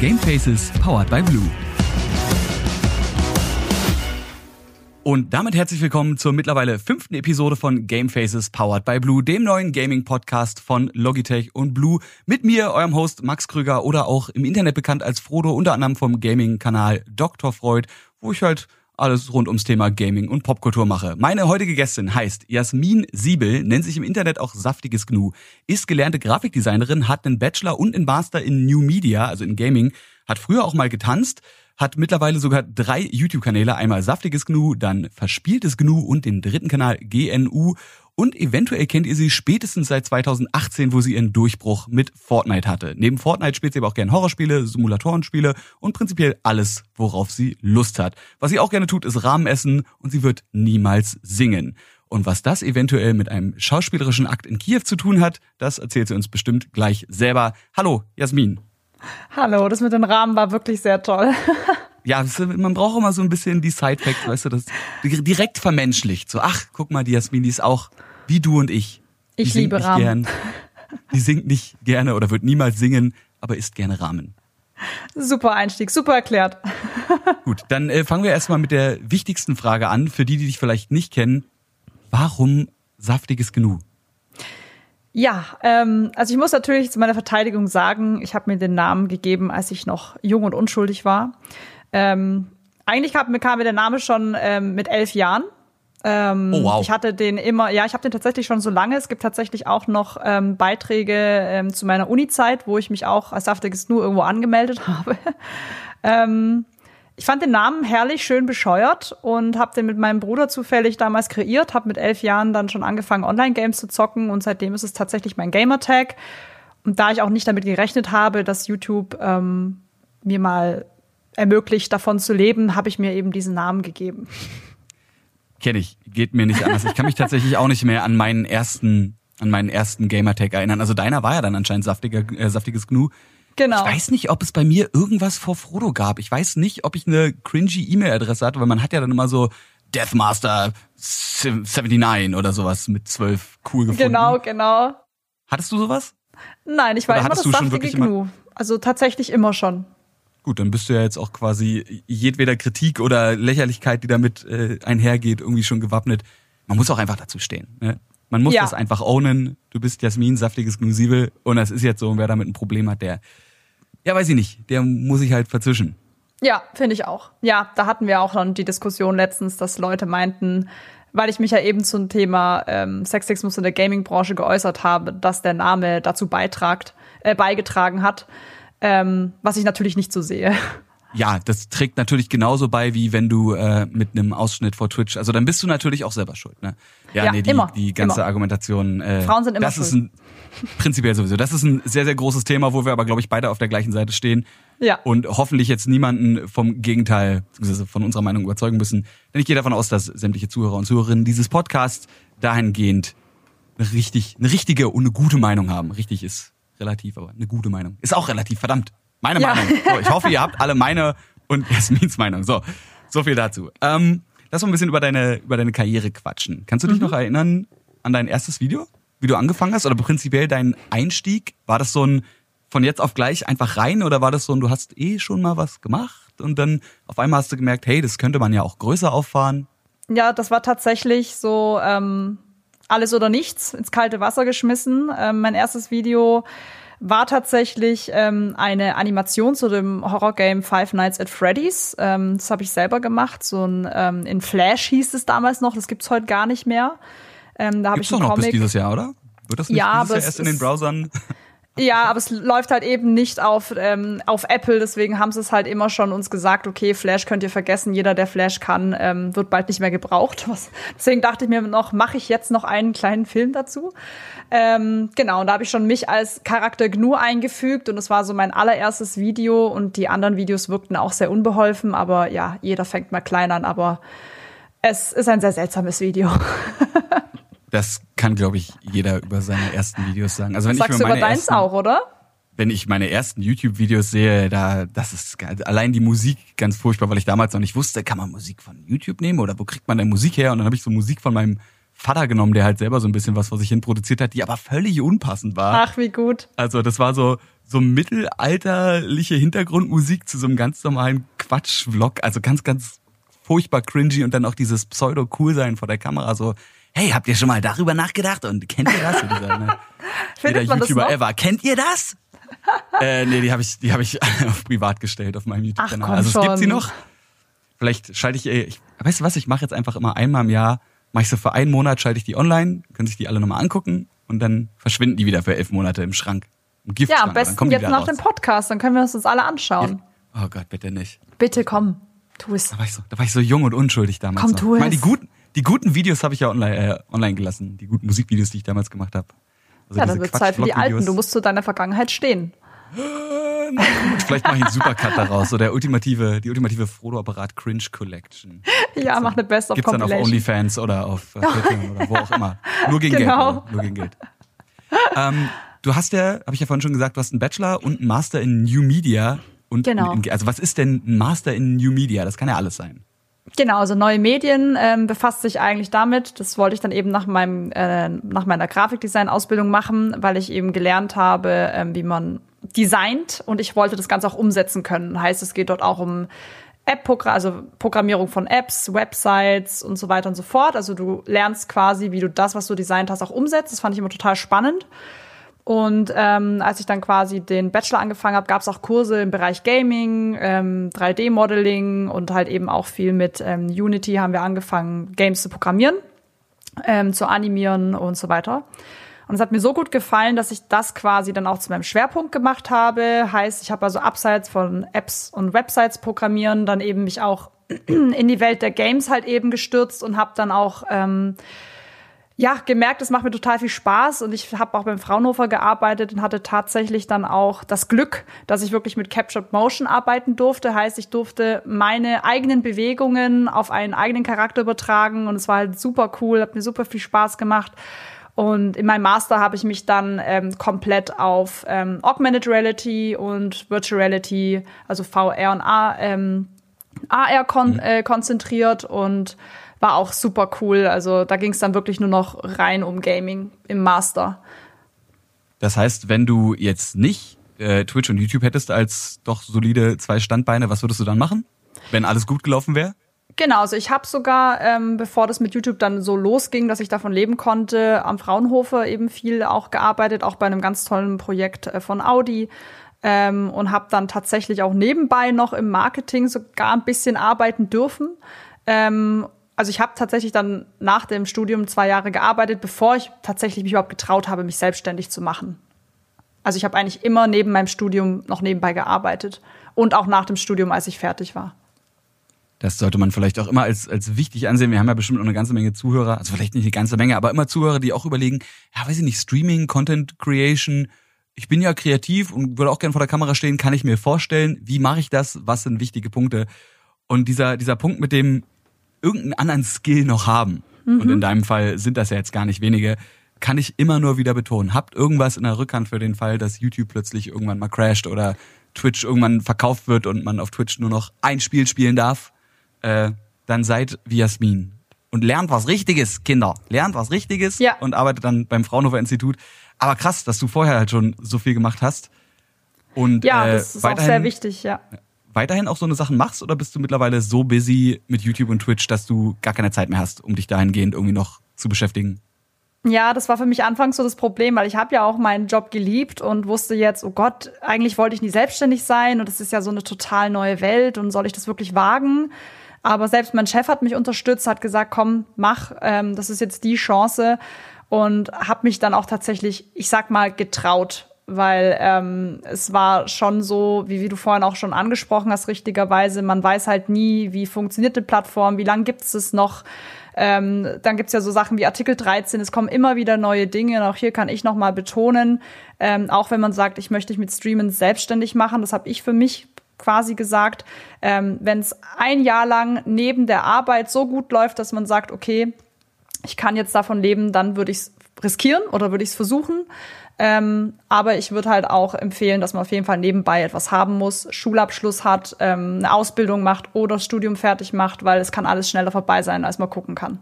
Gamefaces powered by Blue. Und damit herzlich willkommen zur mittlerweile fünften Episode von Gamefaces Powered by Blue, dem neuen Gaming-Podcast von Logitech und Blue. Mit mir, eurem Host Max Krüger oder auch im Internet bekannt als Frodo, unter anderem vom Gaming-Kanal Dr. Freud, wo ich halt alles rund ums Thema Gaming und Popkultur mache. Meine heutige Gästin heißt Jasmin Siebel, nennt sich im Internet auch Saftiges Gnu, ist gelernte Grafikdesignerin, hat einen Bachelor und einen Master in New Media, also in Gaming, hat früher auch mal getanzt, hat mittlerweile sogar drei YouTube-Kanäle, einmal Saftiges Gnu, dann Verspieltes Gnu und den dritten Kanal GNU und eventuell kennt ihr sie spätestens seit 2018, wo sie ihren Durchbruch mit Fortnite hatte. Neben Fortnite spielt sie aber auch gerne Horrorspiele, Simulatorenspiele und prinzipiell alles, worauf sie Lust hat. Was sie auch gerne tut, ist Rahmen essen und sie wird niemals singen. Und was das eventuell mit einem schauspielerischen Akt in Kiew zu tun hat, das erzählt sie uns bestimmt gleich selber. Hallo, Jasmin. Hallo, das mit den Rahmen war wirklich sehr toll. ja, man braucht immer so ein bisschen die Side-Facts, weißt du, das direkt vermenschlicht. So, ach, guck mal, die Jasmin, die ist auch wie du und ich. Die ich liebe Rahmen. Gern, die singt nicht gerne oder wird niemals singen, aber isst gerne Rahmen. Super Einstieg, super erklärt. Gut, dann äh, fangen wir erstmal mit der wichtigsten Frage an, für die, die dich vielleicht nicht kennen. Warum saftiges Gnu? Ja, ähm, also ich muss natürlich zu meiner Verteidigung sagen, ich habe mir den Namen gegeben, als ich noch jung und unschuldig war. Ähm, eigentlich kam, kam mir der Name schon ähm, mit elf Jahren. Ähm, oh, wow. Ich hatte den immer, ja, ich habe den tatsächlich schon so lange. Es gibt tatsächlich auch noch ähm, Beiträge ähm, zu meiner Uni-Zeit, wo ich mich auch als saftiges nur irgendwo angemeldet habe. ähm, ich fand den Namen herrlich, schön bescheuert und habe den mit meinem Bruder zufällig damals kreiert, habe mit elf Jahren dann schon angefangen, Online-Games zu zocken und seitdem ist es tatsächlich mein Gamertag. Und da ich auch nicht damit gerechnet habe, dass YouTube ähm, mir mal ermöglicht, davon zu leben, habe ich mir eben diesen Namen gegeben. Kenne ich, geht mir nicht anders. Ich kann mich tatsächlich auch nicht mehr an meinen ersten, an meinen ersten Gamertag erinnern. Also deiner war ja dann anscheinend saftiger, äh, saftiges Gnu. Genau. Ich weiß nicht, ob es bei mir irgendwas vor Frodo gab. Ich weiß nicht, ob ich eine cringy E-Mail-Adresse hatte, weil man hat ja dann immer so Deathmaster 79 oder sowas mit zwölf cool gefunden. Genau, genau. Hattest du sowas? Nein, ich war oder immer das saftige Gnu. Also tatsächlich immer schon. Gut, dann bist du ja jetzt auch quasi jedweder Kritik oder Lächerlichkeit, die damit äh, einhergeht, irgendwie schon gewappnet. Man muss auch einfach dazu stehen. Ne? Man muss ja. das einfach ownen. Du bist Jasmin, saftiges Gnusibel und das ist jetzt so. Und wer damit ein Problem hat, der, ja, weiß ich nicht, der muss sich halt verzwischen. Ja, finde ich auch. Ja, da hatten wir auch schon die Diskussion letztens, dass Leute meinten, weil ich mich ja eben zum Thema ähm, Sexismus in der Gaming-Branche geäußert habe, dass der Name dazu beitragt, äh, beigetragen hat ähm, was ich natürlich nicht so sehe. Ja, das trägt natürlich genauso bei, wie wenn du äh, mit einem Ausschnitt vor Twitch, also dann bist du natürlich auch selber schuld, ne? Ja, ja nee, die, immer, die ganze immer. Argumentation. Äh, Frauen sind immer das schuld. Ist ein, prinzipiell sowieso. Das ist ein sehr, sehr großes Thema, wo wir aber, glaube ich, beide auf der gleichen Seite stehen. Ja. Und hoffentlich jetzt niemanden vom Gegenteil, von unserer Meinung überzeugen müssen. Denn ich gehe davon aus, dass sämtliche Zuhörer und Zuhörerinnen dieses Podcasts dahingehend eine richtig, eine richtige und eine gute Meinung haben. Richtig ist relativ, aber eine gute Meinung. Ist auch relativ, verdammt. Meine ja. Meinung. So, ich hoffe, ihr habt alle meine und Jasmins Meinung. So, so viel dazu. Ähm, lass mal ein bisschen über deine, über deine Karriere quatschen. Kannst du dich mhm. noch erinnern an dein erstes Video? Wie du angefangen hast? Oder prinzipiell dein Einstieg? War das so ein von jetzt auf gleich einfach rein oder war das so ein, du hast eh schon mal was gemacht und dann auf einmal hast du gemerkt, hey, das könnte man ja auch größer auffahren? Ja, das war tatsächlich so, ähm, alles oder nichts ins kalte Wasser geschmissen. Ähm, mein erstes Video war tatsächlich ähm, eine Animation zu dem Horrorgame Five Nights at Freddy's. Ähm, das habe ich selber gemacht. So ein ähm, in Flash hieß es damals noch. Das gibt's heute gar nicht mehr. Ähm, da habe ich einen noch Comic. bis dieses Jahr, oder? Wird das nicht ja, dieses Jahr erst in den Browsern? Ja, aber es läuft halt eben nicht auf, ähm, auf Apple, deswegen haben sie es halt immer schon uns gesagt, okay, Flash könnt ihr vergessen, jeder, der Flash kann, ähm, wird bald nicht mehr gebraucht. Deswegen dachte ich mir noch, mache ich jetzt noch einen kleinen Film dazu. Ähm, genau, und da habe ich schon mich als Charakter GNU eingefügt und es war so mein allererstes Video und die anderen Videos wirkten auch sehr unbeholfen, aber ja, jeder fängt mal klein an, aber es ist ein sehr seltsames Video. Das kann, glaube ich, jeder über seine ersten Videos sagen. Also wenn Sagst ich mir meine du über deins ersten, auch, oder? Wenn ich meine ersten YouTube-Videos sehe, da, das ist allein die Musik ganz furchtbar, weil ich damals noch nicht wusste, kann man Musik von YouTube nehmen oder wo kriegt man denn Musik her? Und dann habe ich so Musik von meinem Vater genommen, der halt selber so ein bisschen was vor sich hin produziert hat, die aber völlig unpassend war. Ach, wie gut. Also das war so so mittelalterliche Hintergrundmusik zu so einem ganz normalen Quatsch-Vlog. Also ganz, ganz furchtbar cringy und dann auch dieses Pseudo-Cool-Sein vor der Kamera. So, hey, habt ihr schon mal darüber nachgedacht? Und kennt ihr das? dieser, ne, jeder YouTuber ever. Kennt ihr das? äh, nee, die habe ich, die habe ich auf privat gestellt auf meinem YouTube-Kanal. Also es schon. gibt sie noch. Vielleicht schalte ich, ich, weißt du was, ich mache jetzt einfach immer einmal im Jahr, mache ich so für einen Monat, schalte ich die online, können sich die alle nochmal angucken und dann verschwinden die wieder für elf Monate im Schrank. Im ja, am besten jetzt nach raus. dem Podcast, dann können wir uns das alle anschauen. Ja. Oh Gott, bitte nicht. Bitte komm, tu es. Da war ich so, da war ich so jung und unschuldig damals. Komm, tu es. Ich meine, die guten, die guten Videos habe ich ja online, äh, online gelassen, die guten Musikvideos, die ich damals gemacht habe. Also ja, dann wird Zeit für die alten. Du musst zu deiner Vergangenheit stehen. Na gut, vielleicht mache ich einen Supercut daraus, so der ultimative, die ultimative Frodo-Apparat Cringe Collection. Ja, mach eine Best of Gibt's dann auf OnlyFans oder auf äh, Patreon oder wo auch immer. Nur gegen genau. Geld. Oder? Nur gegen Geld. Ähm, du hast ja, habe ich ja vorhin schon gesagt, du hast einen Bachelor und einen Master in New Media. Und genau. In, also was ist denn ein Master in New Media? Das kann ja alles sein. Genau, also neue Medien ähm, befasst sich eigentlich damit. Das wollte ich dann eben nach meinem äh, nach meiner Grafikdesign-Ausbildung machen, weil ich eben gelernt habe, ähm, wie man designt und ich wollte das Ganze auch umsetzen können. Heißt, es geht dort auch um App-Programm, also Programmierung von Apps, Websites und so weiter und so fort. Also du lernst quasi, wie du das, was du designt hast, auch umsetzt. Das fand ich immer total spannend. Und ähm, als ich dann quasi den Bachelor angefangen habe, gab es auch Kurse im Bereich Gaming, ähm, 3D-Modeling und halt eben auch viel mit ähm, Unity haben wir angefangen, Games zu programmieren, ähm, zu animieren und so weiter. Und es hat mir so gut gefallen, dass ich das quasi dann auch zu meinem Schwerpunkt gemacht habe. Heißt, ich habe also abseits von Apps und Websites programmieren dann eben mich auch in die Welt der Games halt eben gestürzt und habe dann auch ähm, ja gemerkt, es macht mir total viel Spaß und ich habe auch beim Fraunhofer gearbeitet und hatte tatsächlich dann auch das Glück, dass ich wirklich mit Captured Motion arbeiten durfte. Heißt, ich durfte meine eigenen Bewegungen auf einen eigenen Charakter übertragen und es war halt super cool, hat mir super viel Spaß gemacht. Und in meinem Master habe ich mich dann ähm, komplett auf ähm, Augmented Reality und Virtual Reality, also VR und A, ähm, AR kon mhm. äh, konzentriert und war auch super cool. Also da ging es dann wirklich nur noch rein um Gaming im Master. Das heißt, wenn du jetzt nicht äh, Twitch und YouTube hättest als doch solide zwei Standbeine, was würdest du dann machen, wenn alles gut gelaufen wäre? Genau, also ich habe sogar, ähm, bevor das mit YouTube dann so losging, dass ich davon leben konnte, am Fraunhofer eben viel auch gearbeitet, auch bei einem ganz tollen Projekt äh, von Audi. Ähm, und habe dann tatsächlich auch nebenbei noch im Marketing sogar ein bisschen arbeiten dürfen. Ähm, also ich habe tatsächlich dann nach dem Studium zwei Jahre gearbeitet, bevor ich tatsächlich mich überhaupt getraut habe, mich selbstständig zu machen. Also ich habe eigentlich immer neben meinem Studium noch nebenbei gearbeitet und auch nach dem Studium, als ich fertig war. Das sollte man vielleicht auch immer als, als wichtig ansehen. Wir haben ja bestimmt noch eine ganze Menge Zuhörer, also vielleicht nicht eine ganze Menge, aber immer Zuhörer, die auch überlegen, ja, weiß ich nicht, Streaming, Content Creation. Ich bin ja kreativ und würde auch gerne vor der Kamera stehen, kann ich mir vorstellen, wie mache ich das, was sind wichtige Punkte? Und dieser, dieser Punkt mit dem irgendeinen anderen Skill noch haben, mhm. und in deinem Fall sind das ja jetzt gar nicht wenige, kann ich immer nur wieder betonen. Habt irgendwas in der Rückhand für den Fall, dass YouTube plötzlich irgendwann mal crasht oder Twitch irgendwann verkauft wird und man auf Twitch nur noch ein Spiel spielen darf äh, dann seid wie Jasmin. Und lernt was Richtiges, Kinder. Lernt was Richtiges ja. und arbeitet dann beim Fraunhofer Institut. Aber krass, dass du vorher halt schon so viel gemacht hast. Und, ja, äh, das ist auch sehr wichtig, ja. Weiterhin auch so eine Sachen machst oder bist du mittlerweile so busy mit YouTube und Twitch, dass du gar keine Zeit mehr hast, um dich dahingehend irgendwie noch zu beschäftigen? Ja, das war für mich anfangs so das Problem, weil ich habe ja auch meinen Job geliebt und wusste jetzt, oh Gott, eigentlich wollte ich nie selbstständig sein und es ist ja so eine total neue Welt und soll ich das wirklich wagen? Aber selbst mein Chef hat mich unterstützt, hat gesagt, komm, mach, ähm, das ist jetzt die Chance und habe mich dann auch tatsächlich, ich sag mal, getraut, weil ähm, es war schon so, wie, wie du vorhin auch schon angesprochen hast, richtigerweise, man weiß halt nie, wie funktioniert die Plattform, wie lange gibt es noch. Ähm, dann gibt's ja so Sachen wie Artikel 13, es kommen immer wieder neue Dinge. Und auch hier kann ich nochmal betonen, ähm, auch wenn man sagt, ich möchte mich mit Streamen selbstständig machen, das habe ich für mich quasi gesagt, ähm, wenn es ein Jahr lang neben der Arbeit so gut läuft, dass man sagt, okay, ich kann jetzt davon leben, dann würde ich es riskieren oder würde ich es versuchen. Ähm, aber ich würde halt auch empfehlen, dass man auf jeden Fall nebenbei etwas haben muss, Schulabschluss hat, ähm, eine Ausbildung macht oder Studium fertig macht, weil es kann alles schneller vorbei sein, als man gucken kann.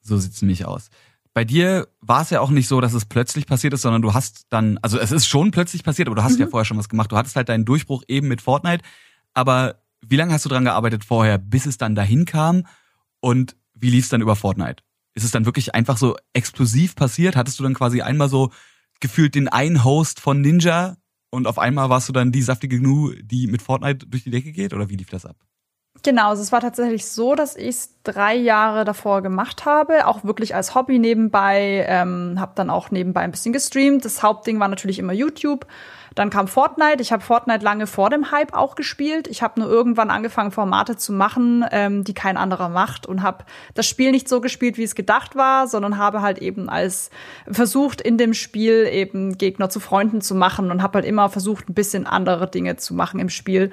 So sieht's nämlich aus. Bei dir war es ja auch nicht so, dass es plötzlich passiert ist, sondern du hast dann, also es ist schon plötzlich passiert, aber du hast mhm. ja vorher schon was gemacht. Du hattest halt deinen Durchbruch eben mit Fortnite. Aber wie lange hast du dran gearbeitet vorher, bis es dann dahin kam? Und wie lief's dann über Fortnite? Ist es dann wirklich einfach so explosiv passiert? Hattest du dann quasi einmal so gefühlt den einen Host von Ninja und auf einmal warst du dann die saftige Gnu, die mit Fortnite durch die Decke geht? Oder wie lief das ab? Genau, also es war tatsächlich so, dass ich es drei Jahre davor gemacht habe, auch wirklich als Hobby nebenbei, ähm, habe dann auch nebenbei ein bisschen gestreamt. Das Hauptding war natürlich immer YouTube. Dann kam Fortnite. Ich habe Fortnite lange vor dem Hype auch gespielt. Ich habe nur irgendwann angefangen, Formate zu machen, ähm, die kein anderer macht und habe das Spiel nicht so gespielt, wie es gedacht war, sondern habe halt eben als versucht, in dem Spiel eben Gegner zu Freunden zu machen und habe halt immer versucht, ein bisschen andere Dinge zu machen im Spiel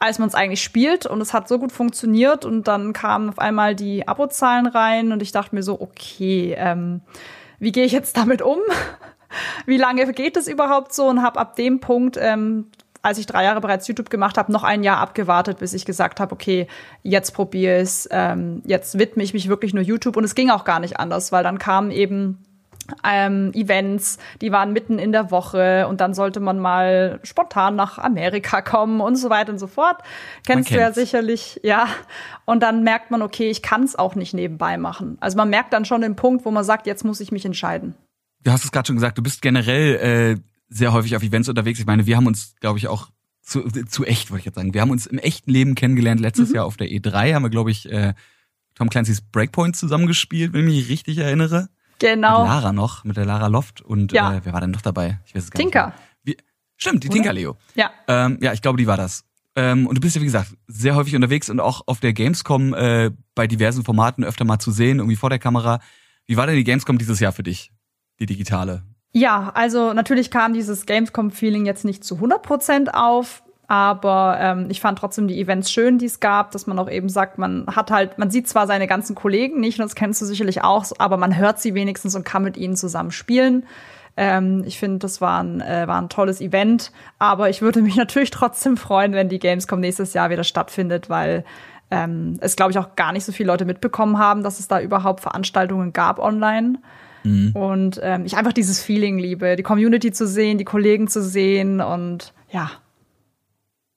als man es eigentlich spielt. Und es hat so gut funktioniert. Und dann kamen auf einmal die Abozahlen rein und ich dachte mir so, okay, ähm, wie gehe ich jetzt damit um? wie lange geht es überhaupt so? Und habe ab dem Punkt, ähm, als ich drei Jahre bereits YouTube gemacht habe, noch ein Jahr abgewartet, bis ich gesagt habe, okay, jetzt probiere es, ähm, jetzt widme ich mich wirklich nur YouTube. Und es ging auch gar nicht anders, weil dann kamen eben ähm, Events, die waren mitten in der Woche und dann sollte man mal spontan nach Amerika kommen und so weiter und so fort. Kennst du ja sicherlich, ja. Und dann merkt man, okay, ich kann es auch nicht nebenbei machen. Also man merkt dann schon den Punkt, wo man sagt, jetzt muss ich mich entscheiden. Du hast es gerade schon gesagt, du bist generell äh, sehr häufig auf Events unterwegs. Ich meine, wir haben uns, glaube ich, auch zu, zu echt, wollte ich jetzt sagen. Wir haben uns im echten Leben kennengelernt. Letztes mhm. Jahr auf der E3 haben wir, glaube ich, äh, Tom Clancy's Breakpoint zusammengespielt, wenn ich mich richtig erinnere. Genau. Mit Lara noch, mit der Lara Loft und ja. äh, wer war denn noch dabei? Ich weiß es gar Tinker. nicht. Tinker. Stimmt, die Oder? Tinker Leo. Ja. Ähm, ja, ich glaube, die war das. Ähm, und du bist ja, wie gesagt, sehr häufig unterwegs und auch auf der Gamescom äh, bei diversen Formaten öfter mal zu sehen, irgendwie vor der Kamera. Wie war denn die Gamescom dieses Jahr für dich? Die digitale? Ja, also natürlich kam dieses Gamescom-Feeling jetzt nicht zu 100 Prozent auf. Aber ähm, ich fand trotzdem die Events schön, die es gab, dass man auch eben sagt, man hat halt, man sieht zwar seine ganzen Kollegen nicht, und das kennst du sicherlich auch, aber man hört sie wenigstens und kann mit ihnen zusammen spielen. Ähm, ich finde, das war ein, äh, war ein tolles Event, aber ich würde mich natürlich trotzdem freuen, wenn die Gamescom nächstes Jahr wieder stattfindet, weil ähm, es, glaube ich, auch gar nicht so viele Leute mitbekommen haben, dass es da überhaupt Veranstaltungen gab online. Mhm. Und ähm, ich einfach dieses Feeling liebe, die Community zu sehen, die Kollegen zu sehen und ja,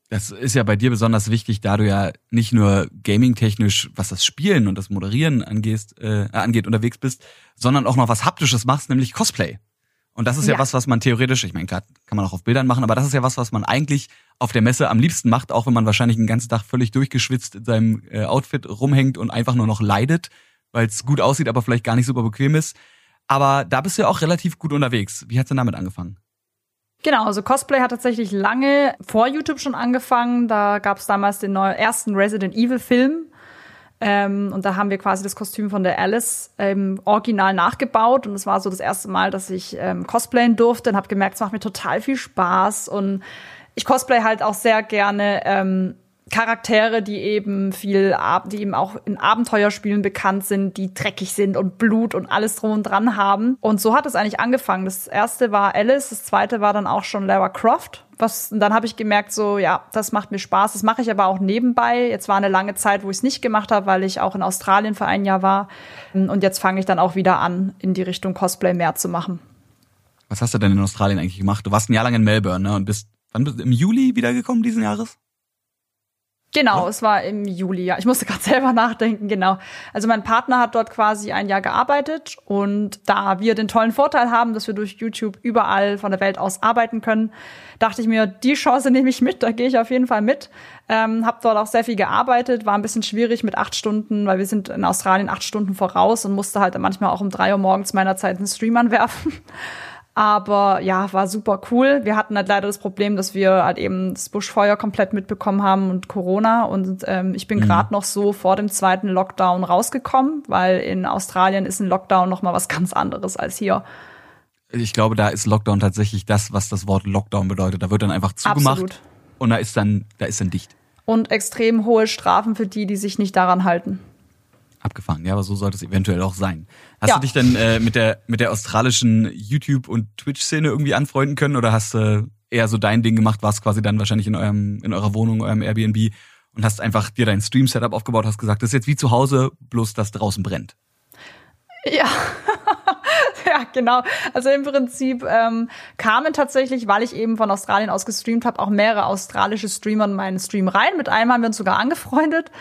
das ist ja bei dir besonders wichtig, da du ja nicht nur gaming-technisch, was das Spielen und das Moderieren angehst, äh, angeht, unterwegs bist, sondern auch noch was Haptisches machst, nämlich Cosplay. Und das ist ja, ja was, was man theoretisch, ich meine, klar, kann man auch auf Bildern machen, aber das ist ja was, was man eigentlich auf der Messe am liebsten macht, auch wenn man wahrscheinlich den ganzen Tag völlig durchgeschwitzt in seinem äh, Outfit rumhängt und einfach nur noch leidet, weil es gut aussieht, aber vielleicht gar nicht super bequem ist. Aber da bist du ja auch relativ gut unterwegs. Wie hat's denn damit angefangen? Genau, also Cosplay hat tatsächlich lange vor YouTube schon angefangen. Da gab es damals den neuen, ersten Resident Evil Film. Ähm, und da haben wir quasi das Kostüm von der Alice ähm, original nachgebaut. Und es war so das erste Mal, dass ich ähm, cosplayen durfte und habe gemerkt, es macht mir total viel Spaß. Und ich cosplay halt auch sehr gerne ähm, Charaktere, die eben viel, die eben auch in Abenteuerspielen bekannt sind, die dreckig sind und Blut und alles drum und dran haben. Und so hat es eigentlich angefangen. Das erste war Alice, das zweite war dann auch schon Lara Croft. Was, und dann habe ich gemerkt, so, ja, das macht mir Spaß. Das mache ich aber auch nebenbei. Jetzt war eine lange Zeit, wo ich es nicht gemacht habe, weil ich auch in Australien für ein Jahr war. Und jetzt fange ich dann auch wieder an, in die Richtung Cosplay mehr zu machen. Was hast du denn in Australien eigentlich gemacht? Du warst ein Jahr lang in Melbourne, ne? Und bist, wann bist du im Juli wiedergekommen diesen Jahres? Genau, ja. es war im Juli, ja. Ich musste gerade selber nachdenken, genau. Also mein Partner hat dort quasi ein Jahr gearbeitet und da wir den tollen Vorteil haben, dass wir durch YouTube überall von der Welt aus arbeiten können, dachte ich mir, die Chance nehme ich mit, da gehe ich auf jeden Fall mit. Ähm, hab dort auch sehr viel gearbeitet, war ein bisschen schwierig mit acht Stunden, weil wir sind in Australien acht Stunden voraus und musste halt manchmal auch um drei Uhr morgens meiner Zeit einen Stream anwerfen. Aber ja, war super cool. Wir hatten halt leider das Problem, dass wir halt eben das Buschfeuer komplett mitbekommen haben und Corona. Und ähm, ich bin mhm. gerade noch so vor dem zweiten Lockdown rausgekommen, weil in Australien ist ein Lockdown noch mal was ganz anderes als hier. Ich glaube, da ist Lockdown tatsächlich das, was das Wort Lockdown bedeutet. Da wird dann einfach zugemacht Absolut. und da ist dann, da ist dann dicht. Und extrem hohe Strafen für die, die sich nicht daran halten. Abgefangen, ja, aber so sollte es eventuell auch sein. Hast ja. du dich denn äh, mit der mit der australischen YouTube und Twitch Szene irgendwie anfreunden können oder hast du äh, eher so dein Ding gemacht, warst quasi dann wahrscheinlich in eurem in eurer Wohnung, eurem Airbnb und hast einfach dir dein Stream Setup aufgebaut, hast gesagt, das ist jetzt wie zu Hause, bloß dass draußen brennt. Ja, ja, genau. Also im Prinzip ähm, kamen tatsächlich, weil ich eben von Australien aus gestreamt habe, auch mehrere australische Streamer in meinen Stream rein. Mit einem haben wir uns sogar angefreundet.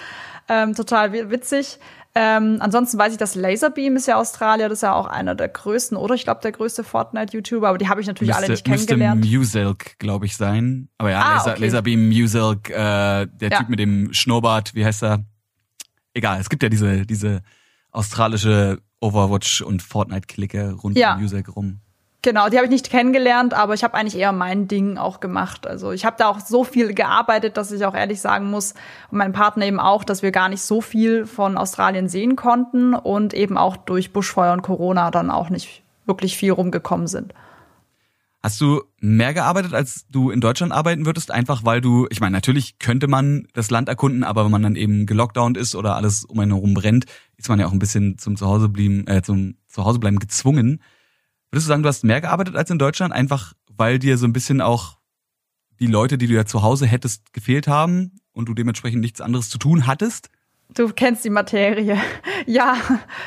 Ähm, total witzig. Ähm, ansonsten weiß ich, dass Laserbeam ist ja Australier, das ist ja auch einer der größten, oder ich glaube der größte Fortnite-YouTuber, aber die habe ich natürlich müsste, alle nicht kennengelernt. Müsste Musilk, glaube ich, sein. Aber ja, ah, Laser, okay. Laserbeam, Musilk, äh, der ja. Typ mit dem Schnurrbart, wie heißt er? Egal, es gibt ja diese, diese australische Overwatch und Fortnite-Clique rund ja. um Musilk rum. Genau, die habe ich nicht kennengelernt, aber ich habe eigentlich eher mein Ding auch gemacht. Also ich habe da auch so viel gearbeitet, dass ich auch ehrlich sagen muss, und mein Partner eben auch, dass wir gar nicht so viel von Australien sehen konnten und eben auch durch Buschfeuer und Corona dann auch nicht wirklich viel rumgekommen sind. Hast du mehr gearbeitet, als du in Deutschland arbeiten würdest? Einfach weil du, ich meine, natürlich könnte man das Land erkunden, aber wenn man dann eben gelockdownt ist oder alles um einen herum brennt, ist man ja auch ein bisschen zum Zuhausebleiben, äh, zum Zuhausebleiben gezwungen. Würdest du sagen, du hast mehr gearbeitet als in Deutschland, einfach weil dir so ein bisschen auch die Leute, die du ja zu Hause hättest, gefehlt haben und du dementsprechend nichts anderes zu tun hattest? Du kennst die Materie. Ja,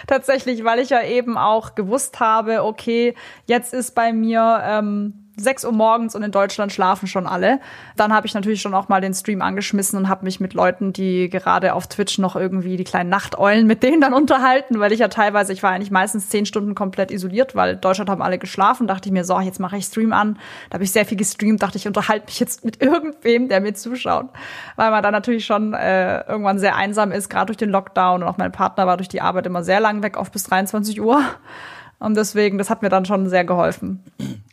tatsächlich, weil ich ja eben auch gewusst habe, okay, jetzt ist bei mir ähm, 6 Uhr morgens und in Deutschland schlafen schon alle. Dann habe ich natürlich schon auch mal den Stream angeschmissen und habe mich mit Leuten, die gerade auf Twitch noch irgendwie die kleinen Nachteulen mit denen dann unterhalten, weil ich ja teilweise, ich war eigentlich meistens zehn Stunden komplett isoliert, weil Deutschland haben alle geschlafen. Dachte ich mir, so, jetzt mache ich Stream an. Da habe ich sehr viel gestreamt, dachte ich, unterhalte mich jetzt mit irgendwem, der mir zuschaut. Weil man dann natürlich schon äh, irgendwann sehr einsam ist, gerade durch den Lockdown und auch mein Partner war durch die Arbeit immer sehr lang weg, oft bis 23 Uhr. Und deswegen, das hat mir dann schon sehr geholfen.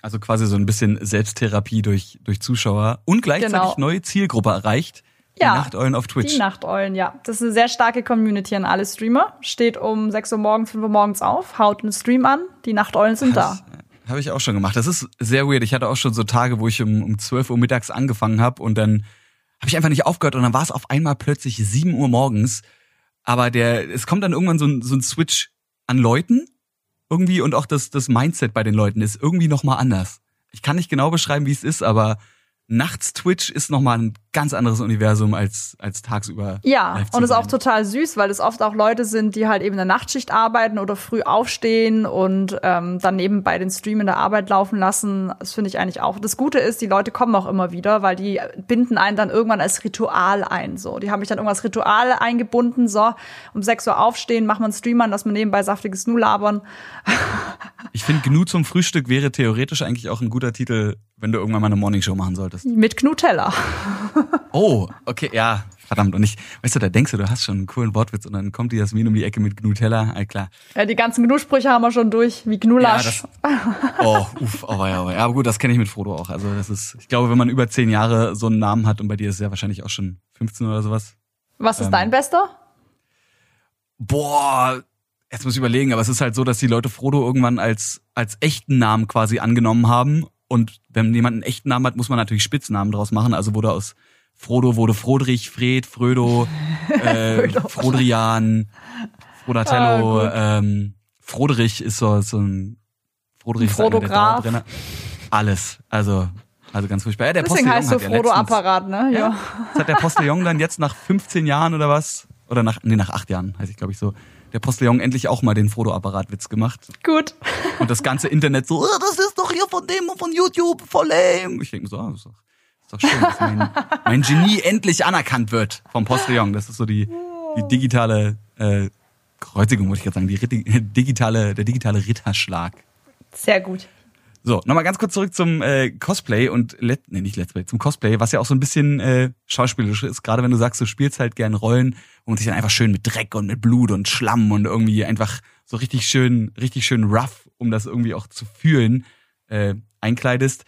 Also quasi so ein bisschen Selbsttherapie durch, durch Zuschauer und gleichzeitig genau. neue Zielgruppe erreicht. Die ja, Nachteulen auf Twitch. Die Nachteulen, ja. Das ist eine sehr starke Community an alle Streamer. Steht um 6 Uhr morgens, 5 Uhr morgens auf, haut einen Stream an. Die Nachteulen sind das, da. Habe ich auch schon gemacht. Das ist sehr weird. Ich hatte auch schon so Tage, wo ich um, um 12 Uhr mittags angefangen habe und dann habe ich einfach nicht aufgehört und dann war es auf einmal plötzlich 7 Uhr morgens. Aber der, es kommt dann irgendwann so ein, so ein Switch an Leuten irgendwie und auch das, das Mindset bei den Leuten ist irgendwie nochmal anders. Ich kann nicht genau beschreiben, wie es ist, aber nachts Twitch ist nochmal ein ganz anderes Universum als, als tagsüber. Ja, und ist auch total süß, weil es oft auch Leute sind, die halt eben in der Nachtschicht arbeiten oder früh aufstehen und ähm, dann nebenbei den Stream in der Arbeit laufen lassen. Das finde ich eigentlich auch. Das Gute ist, die Leute kommen auch immer wieder, weil die binden einen dann irgendwann als Ritual ein. So, Die haben mich dann irgendwas Ritual eingebunden. So, um 6 Uhr aufstehen, machen wir einen Stream an, dass wir nebenbei saftiges Nu labern. ich finde, Gnu zum Frühstück wäre theoretisch eigentlich auch ein guter Titel wenn du irgendwann mal eine Morningshow machen solltest. Mit Knutella. oh, okay, ja, verdammt. Und ich, weißt du, da denkst du, du hast schon einen coolen Wortwitz und dann kommt die Jasmin um die Ecke mit Gnutella, all klar. Ja, die ganzen Gnusprüche haben wir schon durch, wie Gnulasch. Ja, oh, uff, oh, ja, oh, ja, aber gut, das kenne ich mit Frodo auch. Also das ist, ich glaube, wenn man über zehn Jahre so einen Namen hat und bei dir ist es ja wahrscheinlich auch schon 15 oder sowas. Was ist ähm, dein bester? Boah, jetzt muss ich überlegen, aber es ist halt so, dass die Leute Frodo irgendwann als, als echten Namen quasi angenommen haben und wenn jemand einen echten Namen hat, muss man natürlich Spitznamen draus machen. Also wurde aus Frodo wurde Frodrich, Fred, Frödo, äh, Frodrian, Frodatello, ah, ähm, Frodrich ist so, so ein Frodrich ist einer der Dauerbrenner. Alles. Also, also ganz furchtbar. Ja, der Deswegen heißt so Frodo-Apparat, ne? Ja. ja. Das hat der Postillon dann jetzt nach 15 Jahren oder was? Oder nach, nee, nach acht Jahren, heißt ich, glaube ich, so der Postillon endlich auch mal den Frodo-Apparat-Witz gemacht. Gut. Und das ganze Internet so, hier von dem und von YouTube, voll lame. Ich denke mir so, ah, das ist doch, ist doch schön, dass mein, mein Genie endlich anerkannt wird vom Postillon. Das ist so die, die digitale äh, Kreuzigung, muss ich gerade sagen, die digitale, der digitale Ritterschlag. Sehr gut. So, nochmal ganz kurz zurück zum äh, Cosplay und let, nee, nicht Let's Play, zum Cosplay, was ja auch so ein bisschen äh, schauspielerisch ist, gerade wenn du sagst, du spielst halt gern Rollen, wo man sich dann einfach schön mit Dreck und mit Blut und Schlamm und irgendwie einfach so richtig schön, richtig schön rough, um das irgendwie auch zu fühlen, äh, einkleidest.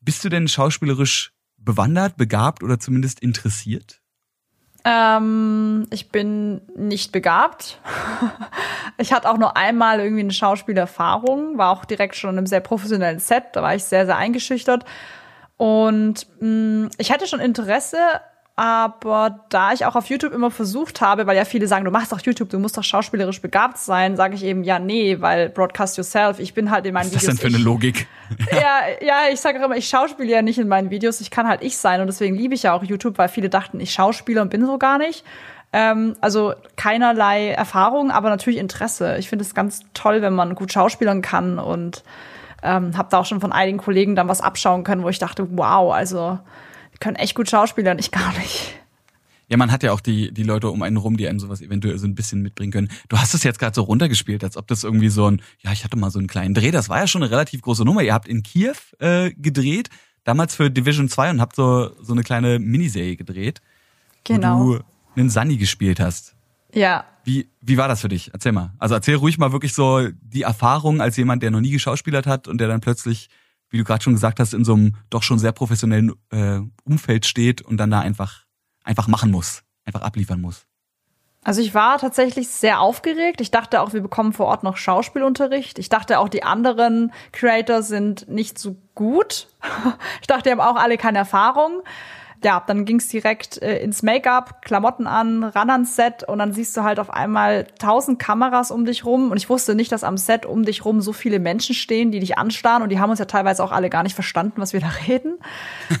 Bist du denn schauspielerisch bewandert, begabt oder zumindest interessiert? Ähm, ich bin nicht begabt. ich hatte auch nur einmal irgendwie eine Schauspielerfahrung, war auch direkt schon in einem sehr professionellen Set, da war ich sehr, sehr eingeschüchtert. Und mh, mm, ich hatte schon Interesse, aber da ich auch auf YouTube immer versucht habe, weil ja viele sagen, du machst doch YouTube, du musst doch schauspielerisch begabt sein, sage ich eben, ja, nee, weil broadcast yourself, ich bin halt in meinen Was ist Videos. Was ist das denn für eine Logik? ja, ja, ich sage auch immer, ich schauspiele ja nicht in meinen Videos, ich kann halt ich sein und deswegen liebe ich ja auch YouTube, weil viele dachten, ich schauspiele und bin so gar nicht. Ähm, also keinerlei Erfahrung, aber natürlich Interesse. Ich finde es ganz toll, wenn man gut schauspielern kann und ähm, habe da auch schon von einigen Kollegen dann was abschauen können, wo ich dachte, wow, also die können echt gut schauspielern, ich gar nicht. Ja, man hat ja auch die, die Leute um einen rum, die einem sowas eventuell so ein bisschen mitbringen können. Du hast es jetzt gerade so runtergespielt, als ob das irgendwie so ein, ja, ich hatte mal so einen kleinen Dreh. Das war ja schon eine relativ große Nummer. Ihr habt in Kiew äh, gedreht, damals für Division 2 und habt so, so eine kleine Miniserie gedreht. Genau. Wo du einen Sunny gespielt hast. Ja. Wie, wie war das für dich? Erzähl mal. Also erzähl ruhig mal wirklich so die Erfahrung als jemand, der noch nie geschauspielert hat und der dann plötzlich, wie du gerade schon gesagt hast, in so einem doch schon sehr professionellen äh, Umfeld steht und dann da einfach einfach machen muss, einfach abliefern muss? Also ich war tatsächlich sehr aufgeregt. Ich dachte auch, wir bekommen vor Ort noch Schauspielunterricht. Ich dachte auch, die anderen Creators sind nicht so gut. Ich dachte, die haben auch alle keine Erfahrung ja, dann ging's direkt äh, ins Make-up, Klamotten an, ran ans Set und dann siehst du halt auf einmal tausend Kameras um dich rum und ich wusste nicht, dass am Set um dich rum so viele Menschen stehen, die dich anstarren und die haben uns ja teilweise auch alle gar nicht verstanden, was wir da reden.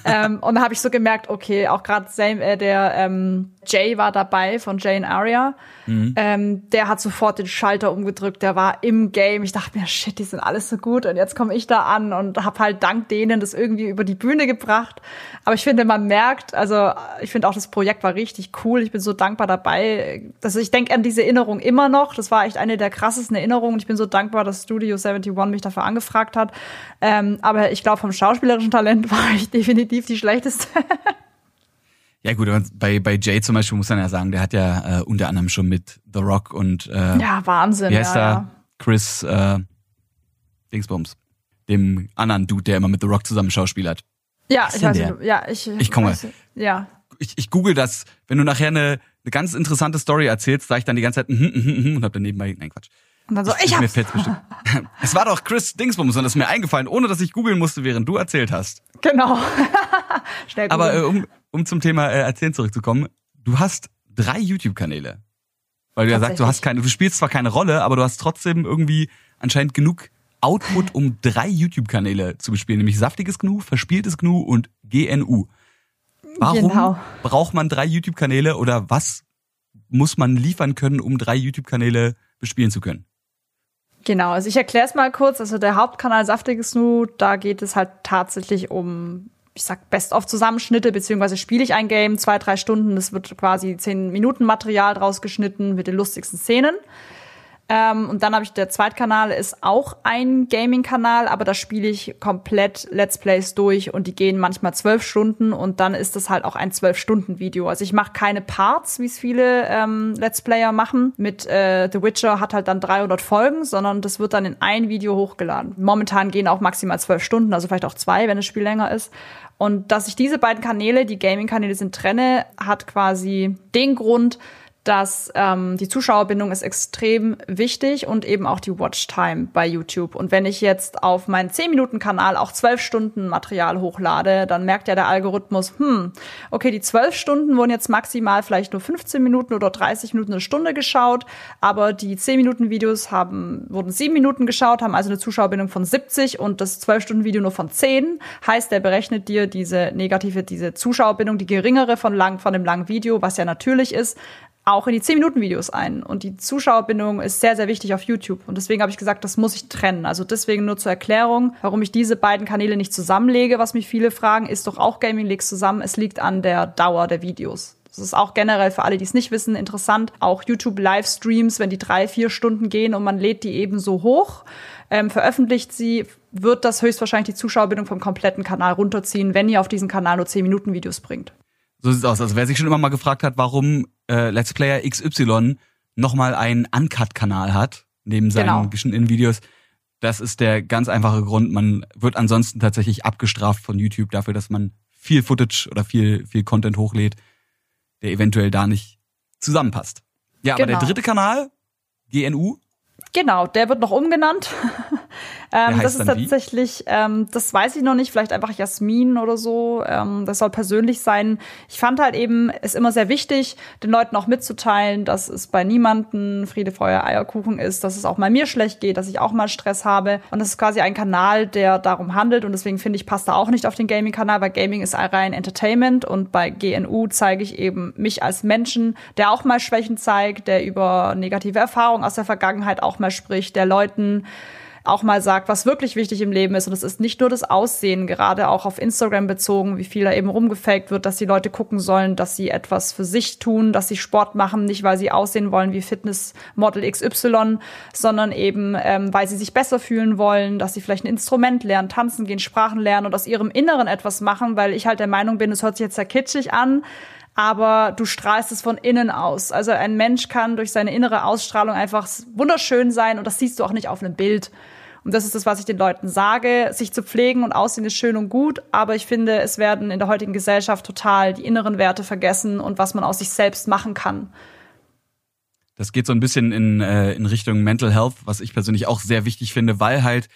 ähm, und da habe ich so gemerkt, okay, auch gerade äh, der ähm, Jay war dabei von Jane Aria. Mhm. Ähm, der hat sofort den Schalter umgedrückt, der war im Game. Ich dachte mir, shit, die sind alles so gut und jetzt komme ich da an und habe halt dank denen das irgendwie über die Bühne gebracht. Aber ich finde, man merkt, also ich finde auch das Projekt war richtig cool. Ich bin so dankbar dabei. Also ich denke an diese Erinnerung immer noch. Das war echt eine der krassesten Erinnerungen. Ich bin so dankbar, dass Studio 71 mich dafür angefragt hat. Ähm, aber ich glaube, vom schauspielerischen Talent war ich definitiv die schlechteste. Ja gut, bei, bei Jay zum Beispiel muss man ja sagen, der hat ja äh, unter anderem schon mit The Rock und äh, ja Wahnsinn, wie heißt ja, er? ja. Chris äh, Dingsbums, dem anderen Dude, der immer mit The Rock zusammen schauspielert. Ja, ich weiß nicht, ja, ich ich komme. Weiß, ja. Ich, ich google das, wenn du nachher eine, eine ganz interessante Story erzählst, sage ich dann die ganze Zeit mm, mm, mm, und hab dann nebenbei nein Quatsch. Und dann so, ich, ich hab's. Mir bestimmt. es war doch Chris Dingsbums und das ist mir eingefallen, ohne dass ich googeln musste, während du erzählt hast. Genau. Schnell Aber äh, um, um zum Thema äh, Erzählen zurückzukommen, du hast drei YouTube-Kanäle. Weil du ja sagst, du hast keine, du spielst zwar keine Rolle, aber du hast trotzdem irgendwie anscheinend genug Output, um drei YouTube-Kanäle zu bespielen, nämlich Saftiges GNU, Verspieltes GNU und GNU. Warum genau. braucht man drei YouTube-Kanäle oder was muss man liefern können, um drei YouTube-Kanäle bespielen zu können? Genau, also ich erkläre es mal kurz. Also der Hauptkanal Saftiges Nu, da geht es halt tatsächlich um, ich sag Best-of-Zusammenschnitte, beziehungsweise spiele ich ein Game, zwei, drei Stunden, es wird quasi zehn Minuten Material draus geschnitten mit den lustigsten Szenen. Ähm, und dann habe ich der Zweitkanal ist auch ein Gaming-Kanal, aber da spiele ich komplett Let's Plays durch und die gehen manchmal zwölf Stunden und dann ist das halt auch ein zwölf Stunden Video. Also ich mache keine Parts, wie es viele ähm, Let's Player machen. Mit äh, The Witcher hat halt dann 300 Folgen, sondern das wird dann in ein Video hochgeladen. Momentan gehen auch maximal zwölf Stunden, also vielleicht auch zwei, wenn das Spiel länger ist. Und dass ich diese beiden Kanäle, die Gaming-Kanäle sind, trenne, hat quasi den Grund, dass ähm, die Zuschauerbindung ist extrem wichtig und eben auch die Watchtime bei YouTube. Und wenn ich jetzt auf meinen 10-Minuten-Kanal auch 12 Stunden Material hochlade, dann merkt ja der Algorithmus, hm, okay, die 12 Stunden wurden jetzt maximal vielleicht nur 15 Minuten oder 30 Minuten eine Stunde geschaut, aber die 10-Minuten-Videos haben, wurden 7 Minuten geschaut, haben also eine Zuschauerbindung von 70 und das 12-Stunden-Video nur von 10. Heißt, der berechnet dir diese negative, diese Zuschauerbindung, die geringere von lang, von dem langen Video, was ja natürlich ist, auch in die 10-Minuten-Videos ein. Und die Zuschauerbindung ist sehr, sehr wichtig auf YouTube. Und deswegen habe ich gesagt, das muss ich trennen. Also deswegen nur zur Erklärung, warum ich diese beiden Kanäle nicht zusammenlege, was mich viele fragen, ist doch auch Gaming Leaks zusammen. Es liegt an der Dauer der Videos. Das ist auch generell für alle, die es nicht wissen, interessant. Auch YouTube-Livestreams, wenn die drei, vier Stunden gehen und man lädt die eben so hoch, ähm, veröffentlicht sie, wird das höchstwahrscheinlich die Zuschauerbindung vom kompletten Kanal runterziehen, wenn ihr auf diesen Kanal nur 10 Minuten Videos bringt. So sieht's aus. Also wer sich schon immer mal gefragt hat, warum äh, Let's Player XY nochmal einen Uncut-Kanal hat, neben seinen genau. geschnittenen Videos, das ist der ganz einfache Grund. Man wird ansonsten tatsächlich abgestraft von YouTube dafür, dass man viel Footage oder viel, viel Content hochlädt, der eventuell da nicht zusammenpasst. Ja, genau. aber der genau. dritte Kanal, GNU. Genau, der wird noch umgenannt. Ähm, das ist tatsächlich, ähm, das weiß ich noch nicht, vielleicht einfach Jasmin oder so. Ähm, das soll persönlich sein. Ich fand halt eben, es immer sehr wichtig, den Leuten auch mitzuteilen, dass es bei niemanden Friede, Feuer, Eierkuchen ist, dass es auch mal mir schlecht geht, dass ich auch mal Stress habe. Und das ist quasi ein Kanal, der darum handelt. Und deswegen finde ich, passt da auch nicht auf den Gaming-Kanal, weil Gaming ist rein Entertainment. Und bei GNU zeige ich eben mich als Menschen, der auch mal Schwächen zeigt, der über negative Erfahrungen aus der Vergangenheit auch mal spricht, der Leuten auch mal sagt, was wirklich wichtig im Leben ist. Und es ist nicht nur das Aussehen, gerade auch auf Instagram bezogen, wie viel da eben rumgefaked wird, dass die Leute gucken sollen, dass sie etwas für sich tun, dass sie Sport machen, nicht weil sie aussehen wollen wie Fitnessmodel XY, sondern eben, ähm, weil sie sich besser fühlen wollen, dass sie vielleicht ein Instrument lernen, tanzen gehen, Sprachen lernen und aus ihrem Inneren etwas machen, weil ich halt der Meinung bin, es hört sich jetzt sehr kitschig an, aber du strahlst es von innen aus. Also ein Mensch kann durch seine innere Ausstrahlung einfach wunderschön sein und das siehst du auch nicht auf einem Bild. Und das ist das, was ich den Leuten sage. Sich zu pflegen und aussehen ist schön und gut, aber ich finde, es werden in der heutigen Gesellschaft total die inneren Werte vergessen und was man aus sich selbst machen kann. Das geht so ein bisschen in, äh, in Richtung Mental Health, was ich persönlich auch sehr wichtig finde, weil halt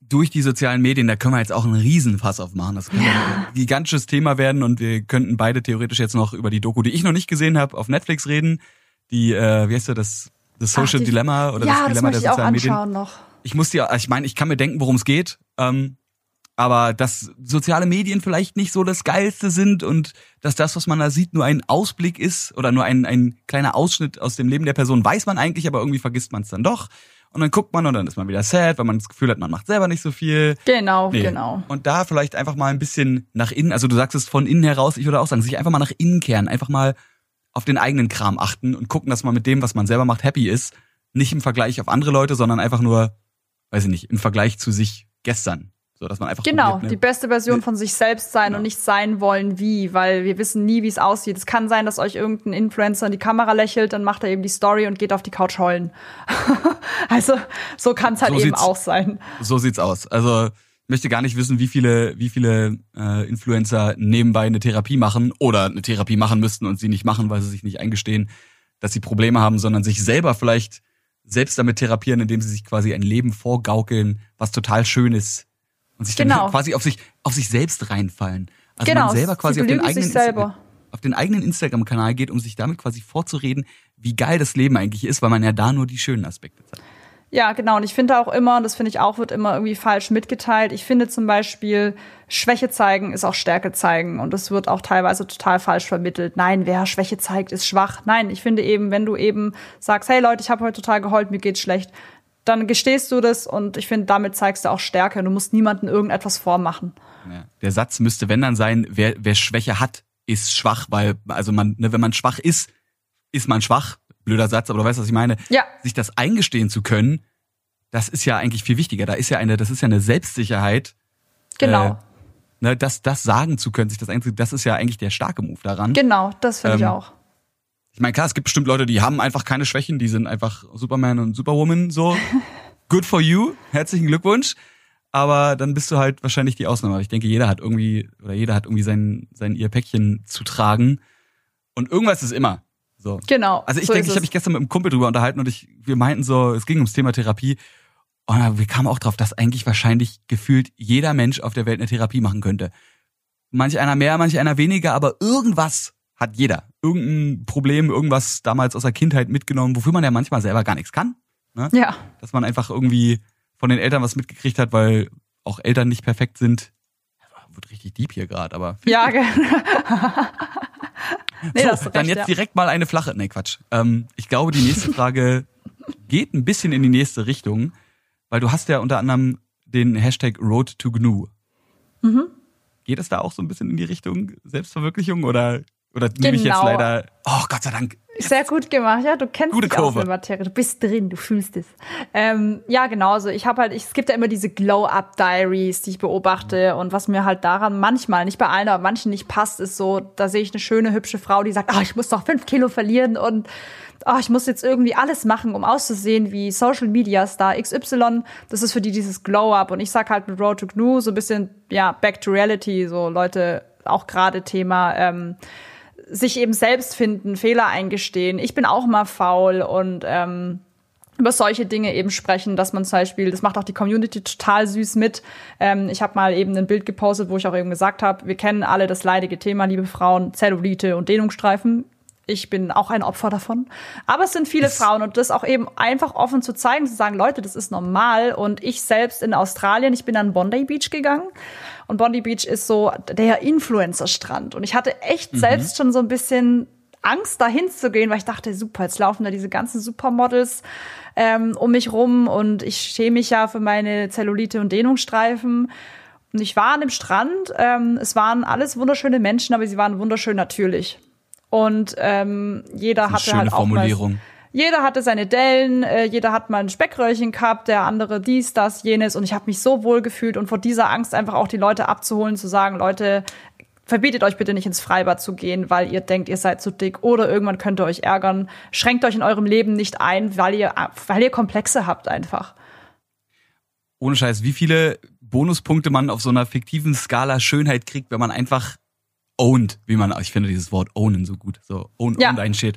durch die sozialen Medien, da können wir jetzt auch einen Riesenfass aufmachen. Das könnte ja. ein gigantisches Thema werden und wir könnten beide theoretisch jetzt noch über die Doku, die ich noch nicht gesehen habe, auf Netflix reden. Die, äh, wie heißt das, das Social Ach, die, Dilemma oder ja, das Dilemma das der sozialen Medien. Ja, Noch ich muss dir, ich meine, ich kann mir denken, worum es geht. Ähm, aber dass soziale Medien vielleicht nicht so das Geilste sind und dass das, was man da sieht, nur ein Ausblick ist oder nur ein, ein kleiner Ausschnitt aus dem Leben der Person, weiß man eigentlich, aber irgendwie vergisst man es dann doch. Und dann guckt man und dann ist man wieder sad, weil man das Gefühl hat, man macht selber nicht so viel. Genau, nee. genau. Und da vielleicht einfach mal ein bisschen nach innen, also du sagst es von innen heraus, ich würde auch sagen, sich einfach mal nach innen kehren, einfach mal auf den eigenen Kram achten und gucken, dass man mit dem, was man selber macht, happy ist. Nicht im Vergleich auf andere Leute, sondern einfach nur weiß ich nicht, im Vergleich zu sich gestern. So, dass man einfach genau, probiert, ne? die beste Version von sich selbst sein genau. und nicht sein wollen wie, weil wir wissen nie, wie es aussieht. Es kann sein, dass euch irgendein Influencer in die Kamera lächelt, dann macht er eben die Story und geht auf die Couch heulen. also so kann es halt so eben auch sein. So sieht's aus. Also ich möchte gar nicht wissen, wie viele, wie viele äh, Influencer nebenbei eine Therapie machen oder eine Therapie machen müssten und sie nicht machen, weil sie sich nicht eingestehen, dass sie Probleme haben, sondern sich selber vielleicht selbst damit therapieren, indem sie sich quasi ein Leben vorgaukeln, was total schön ist und sich genau. dann quasi auf sich auf sich selbst reinfallen. Also genau, man selber quasi auf den eigenen auf den eigenen Instagram-Kanal geht, um sich damit quasi vorzureden, wie geil das Leben eigentlich ist, weil man ja da nur die schönen Aspekte zeigt. Ja, genau. Und ich finde auch immer, und das finde ich auch, wird immer irgendwie falsch mitgeteilt. Ich finde zum Beispiel, Schwäche zeigen ist auch Stärke zeigen. Und das wird auch teilweise total falsch vermittelt. Nein, wer Schwäche zeigt, ist schwach. Nein, ich finde eben, wenn du eben sagst, hey Leute, ich habe heute total geheult, mir geht's schlecht, dann gestehst du das und ich finde, damit zeigst du auch Stärke. Du musst niemandem irgendetwas vormachen. Ja. Der Satz müsste, wenn dann sein, wer, wer Schwäche hat, ist schwach, weil, also man, ne, wenn man schwach ist, ist man schwach blöder Satz, aber du weißt, was ich meine. Ja. Sich das eingestehen zu können, das ist ja eigentlich viel wichtiger. Da ist ja eine, das ist ja eine Selbstsicherheit. Genau. Äh, ne, das, das sagen zu können, sich das einzugestehen, das ist ja eigentlich der starke Move daran. Genau, das finde ähm, ich auch. Ich meine, klar, es gibt bestimmt Leute, die haben einfach keine Schwächen, die sind einfach Superman und Superwoman so. Good for you, herzlichen Glückwunsch. Aber dann bist du halt wahrscheinlich die Ausnahme. Ich denke, jeder hat irgendwie, oder jeder hat irgendwie sein, sein ihr Päckchen zu tragen. Und irgendwas ist immer. So. Genau. Also ich so denke, ich habe mich gestern mit einem Kumpel drüber unterhalten und ich, wir meinten so, es ging ums Thema Therapie. Und wir kamen auch drauf, dass eigentlich wahrscheinlich gefühlt jeder Mensch auf der Welt eine Therapie machen könnte. Manch einer mehr, manch einer weniger, aber irgendwas hat jeder. Irgendein Problem, irgendwas damals aus der Kindheit mitgenommen, wofür man ja manchmal selber gar nichts kann. Ne? Ja. Dass man einfach irgendwie von den Eltern was mitgekriegt hat, weil auch Eltern nicht perfekt sind. Wird richtig deep hier gerade, aber. Ja, genau. nee, so, recht, dann jetzt ja. direkt mal eine flache. Nee, Quatsch. Ähm, ich glaube, die nächste Frage geht ein bisschen in die nächste Richtung, weil du hast ja unter anderem den Hashtag Road to GNU. Mhm. Geht es da auch so ein bisschen in die Richtung Selbstverwirklichung oder, oder nehme ich jetzt genau. leider. Oh, Gott sei Dank. Sehr gut gemacht, ja. Du kennst Gute dich aus der Materie. Du bist drin, du fühlst es. Ähm, ja, genauso. Ich habe halt, ich, es gibt ja immer diese Glow-Up-Diaries, die ich beobachte. Und was mir halt daran manchmal, nicht bei allen, aber manchen nicht passt, ist so, da sehe ich eine schöne, hübsche Frau, die sagt, oh, ich muss noch fünf Kilo verlieren und oh, ich muss jetzt irgendwie alles machen, um auszusehen wie Social Media Star XY. Das ist für die dieses Glow-Up. Und ich sag halt mit Road to GNU so ein bisschen, ja, back to reality, so Leute, auch gerade Thema, ähm, sich eben selbst finden, Fehler eingestehen. Ich bin auch mal faul und ähm, über solche Dinge eben sprechen, dass man zum Beispiel, das macht auch die Community total süß mit. Ähm, ich habe mal eben ein Bild gepostet, wo ich auch eben gesagt habe, wir kennen alle das leidige Thema, liebe Frauen, Zellulite und Dehnungsstreifen. Ich bin auch ein Opfer davon. Aber es sind viele das Frauen und das auch eben einfach offen zu zeigen, zu sagen, Leute, das ist normal. Und ich selbst in Australien, ich bin an Bondi Beach gegangen und Bondi Beach ist so der Influencer-Strand. Und ich hatte echt mhm. selbst schon so ein bisschen Angst, dahin zu gehen, weil ich dachte, super, jetzt laufen da diese ganzen Supermodels ähm, um mich rum und ich schäme mich ja für meine Zellulite und Dehnungsstreifen. Und ich war an dem Strand, ähm, es waren alles wunderschöne Menschen, aber sie waren wunderschön natürlich. Und ähm, jeder hatte halt auch Formulierung. Mal, jeder hatte seine Dellen, äh, jeder hat mal ein Speckröllchen gehabt, der andere dies, das, jenes. Und ich habe mich so wohl gefühlt und vor dieser Angst einfach auch die Leute abzuholen, zu sagen, Leute, verbietet euch bitte nicht ins Freibad zu gehen, weil ihr denkt, ihr seid zu dick oder irgendwann könnt ihr euch ärgern. Schränkt euch in eurem Leben nicht ein, weil ihr, weil ihr Komplexe habt einfach. Ohne Scheiß, wie viele Bonuspunkte man auf so einer fiktiven Skala Schönheit kriegt, wenn man einfach owned, wie man, ich finde dieses Wort ownen so gut, so own, ja. own ein Shit.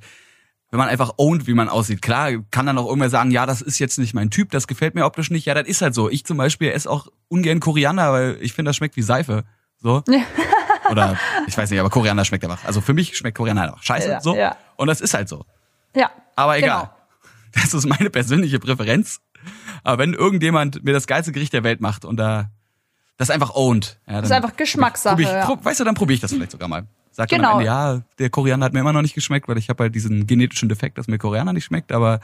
Wenn man einfach owned, wie man aussieht. Klar, kann dann auch irgendwer sagen, ja, das ist jetzt nicht mein Typ, das gefällt mir optisch nicht. Ja, das ist halt so. Ich zum Beispiel esse auch ungern Koriander, weil ich finde, das schmeckt wie Seife. So. Oder ich weiß nicht, aber Koriander schmeckt einfach. Also für mich schmeckt Koriander einfach scheiße. Ja, so. Ja. Und das ist halt so. Ja. Aber egal. Genau. Das ist meine persönliche Präferenz. Aber wenn irgendjemand mir das geilste Gericht der Welt macht und da das einfach owned. Ja, das ist einfach Geschmackssache. Ich, ja. Weißt du, dann probiere ich das vielleicht sogar mal. Sag genau. Ende, ja, der Koriander hat mir immer noch nicht geschmeckt, weil ich habe halt diesen genetischen Defekt, dass mir Koriander nicht schmeckt, aber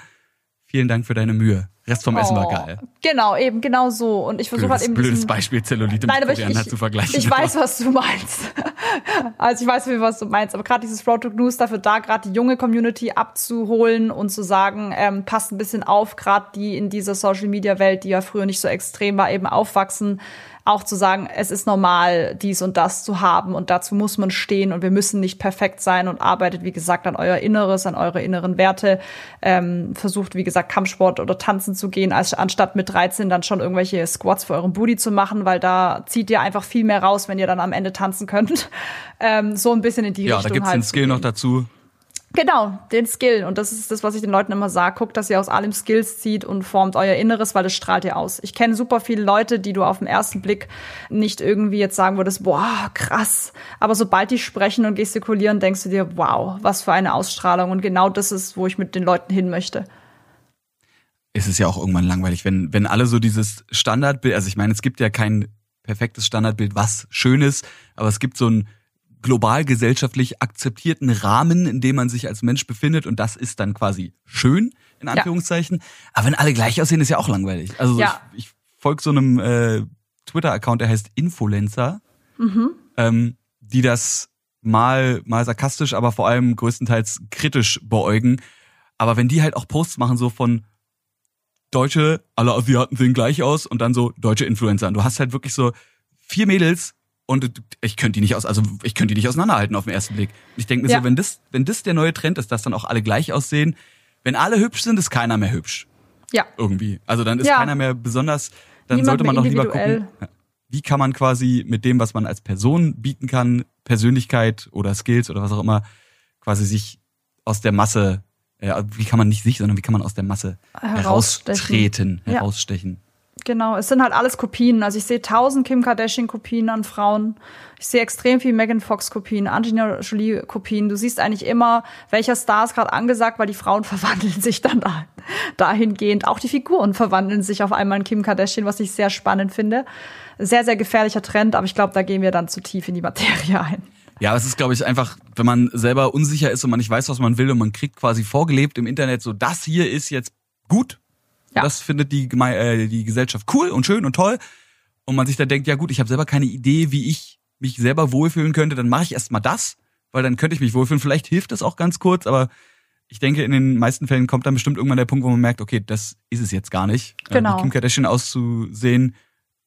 vielen Dank für deine Mühe. Rest vom Essen war oh, geil. Genau, eben genau so. Und ich versuche halt eben blödes diesen, Beispiel Zellulite Nein, mit Koriander zu vergleichen. Ich weiß, was du meinst. also ich weiß, was du meinst. Aber gerade dieses Road to News dafür da, gerade die junge Community abzuholen und zu sagen, ähm, passt ein bisschen auf, gerade die in dieser Social Media Welt, die ja früher nicht so extrem war, eben aufwachsen auch zu sagen, es ist normal, dies und das zu haben und dazu muss man stehen und wir müssen nicht perfekt sein und arbeitet, wie gesagt, an euer Inneres, an eure inneren Werte, ähm, versucht, wie gesagt, Kampfsport oder Tanzen zu gehen, als anstatt mit 13 dann schon irgendwelche Squats für euren Booty zu machen, weil da zieht ihr einfach viel mehr raus, wenn ihr dann am Ende tanzen könnt. Ähm, so ein bisschen in die ja, Richtung. Ja, da gibt's halt den Skill noch dazu. Genau, den Skill. Und das ist das, was ich den Leuten immer sage. Guckt, dass ihr aus allem Skills zieht und formt euer Inneres, weil das strahlt ihr aus. Ich kenne super viele Leute, die du auf den ersten Blick nicht irgendwie jetzt sagen würdest, boah, krass. Aber sobald die sprechen und gestikulieren, denkst du dir, wow, was für eine Ausstrahlung. Und genau das ist, wo ich mit den Leuten hin möchte. Es ist ja auch irgendwann langweilig, wenn, wenn alle so dieses Standardbild, also ich meine, es gibt ja kein perfektes Standardbild, was schön ist, aber es gibt so ein global gesellschaftlich akzeptierten Rahmen, in dem man sich als Mensch befindet und das ist dann quasi schön, in Anführungszeichen. Ja. Aber wenn alle gleich aussehen, ist ja auch langweilig. Also ja. ich, ich folge so einem äh, Twitter-Account, der heißt Infolenzer, mhm. ähm, die das mal, mal sarkastisch, aber vor allem größtenteils kritisch beäugen. Aber wenn die halt auch Posts machen, so von Deutsche, alle Asiaten sehen gleich aus und dann so deutsche Influencer. Und du hast halt wirklich so vier Mädels, und ich könnte die nicht aus, also ich könnte die nicht auseinanderhalten auf den ersten Blick. Ich denke mir ja. so, wenn das, wenn das der neue Trend ist, dass dann auch alle gleich aussehen, wenn alle hübsch sind, ist keiner mehr hübsch. Ja. Irgendwie. Also dann ist ja. keiner mehr besonders, dann Niemand sollte man doch lieber gucken, wie kann man quasi mit dem, was man als Person bieten kann, Persönlichkeit oder Skills oder was auch immer, quasi sich aus der Masse, äh, wie kann man nicht sich, sondern wie kann man aus der Masse heraustreten, ja. Genau, es sind halt alles Kopien. Also ich sehe tausend Kim Kardashian Kopien an Frauen. Ich sehe extrem viel Megan Fox Kopien, Angelina Jolie Kopien. Du siehst eigentlich immer, welcher Star ist gerade angesagt, weil die Frauen verwandeln sich dann da, dahingehend. Auch die Figuren verwandeln sich auf einmal in Kim Kardashian, was ich sehr spannend finde. Sehr, sehr gefährlicher Trend, aber ich glaube, da gehen wir dann zu tief in die Materie ein. Ja, es ist, glaube ich, einfach, wenn man selber unsicher ist und man nicht weiß, was man will und man kriegt quasi vorgelebt im Internet, so das hier ist jetzt gut, ja. Das findet die, äh, die Gesellschaft cool und schön und toll. Und man sich da denkt, ja gut, ich habe selber keine Idee, wie ich mich selber wohlfühlen könnte, dann mache ich erstmal das, weil dann könnte ich mich wohlfühlen. Vielleicht hilft das auch ganz kurz, aber ich denke, in den meisten Fällen kommt dann bestimmt irgendwann der Punkt, wo man merkt, okay, das ist es jetzt gar nicht. Äh, genau. Wie Kim Kardashian auszusehen,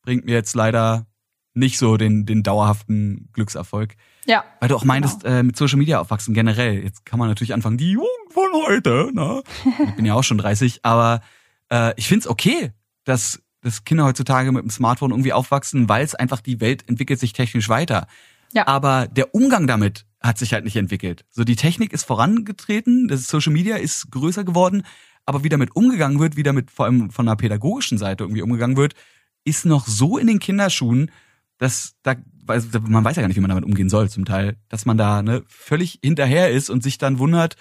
bringt mir jetzt leider nicht so den, den dauerhaften Glückserfolg. Ja. Weil du auch meintest, genau. äh, mit Social Media aufwachsen generell. Jetzt kann man natürlich anfangen, die Jugend von heute, ne? Ich bin ja auch schon 30, aber äh, ich finde es okay, dass, dass Kinder heutzutage mit dem Smartphone irgendwie aufwachsen, weil es einfach die Welt entwickelt sich technisch weiter. Ja. Aber der Umgang damit hat sich halt nicht entwickelt. So die Technik ist vorangetreten, das Social Media ist größer geworden, aber wie damit umgegangen wird, wie damit vor allem von einer pädagogischen Seite irgendwie umgegangen wird, ist noch so in den Kinderschuhen, dass da, man weiß ja gar nicht, wie man damit umgehen soll zum Teil, dass man da ne, völlig hinterher ist und sich dann wundert,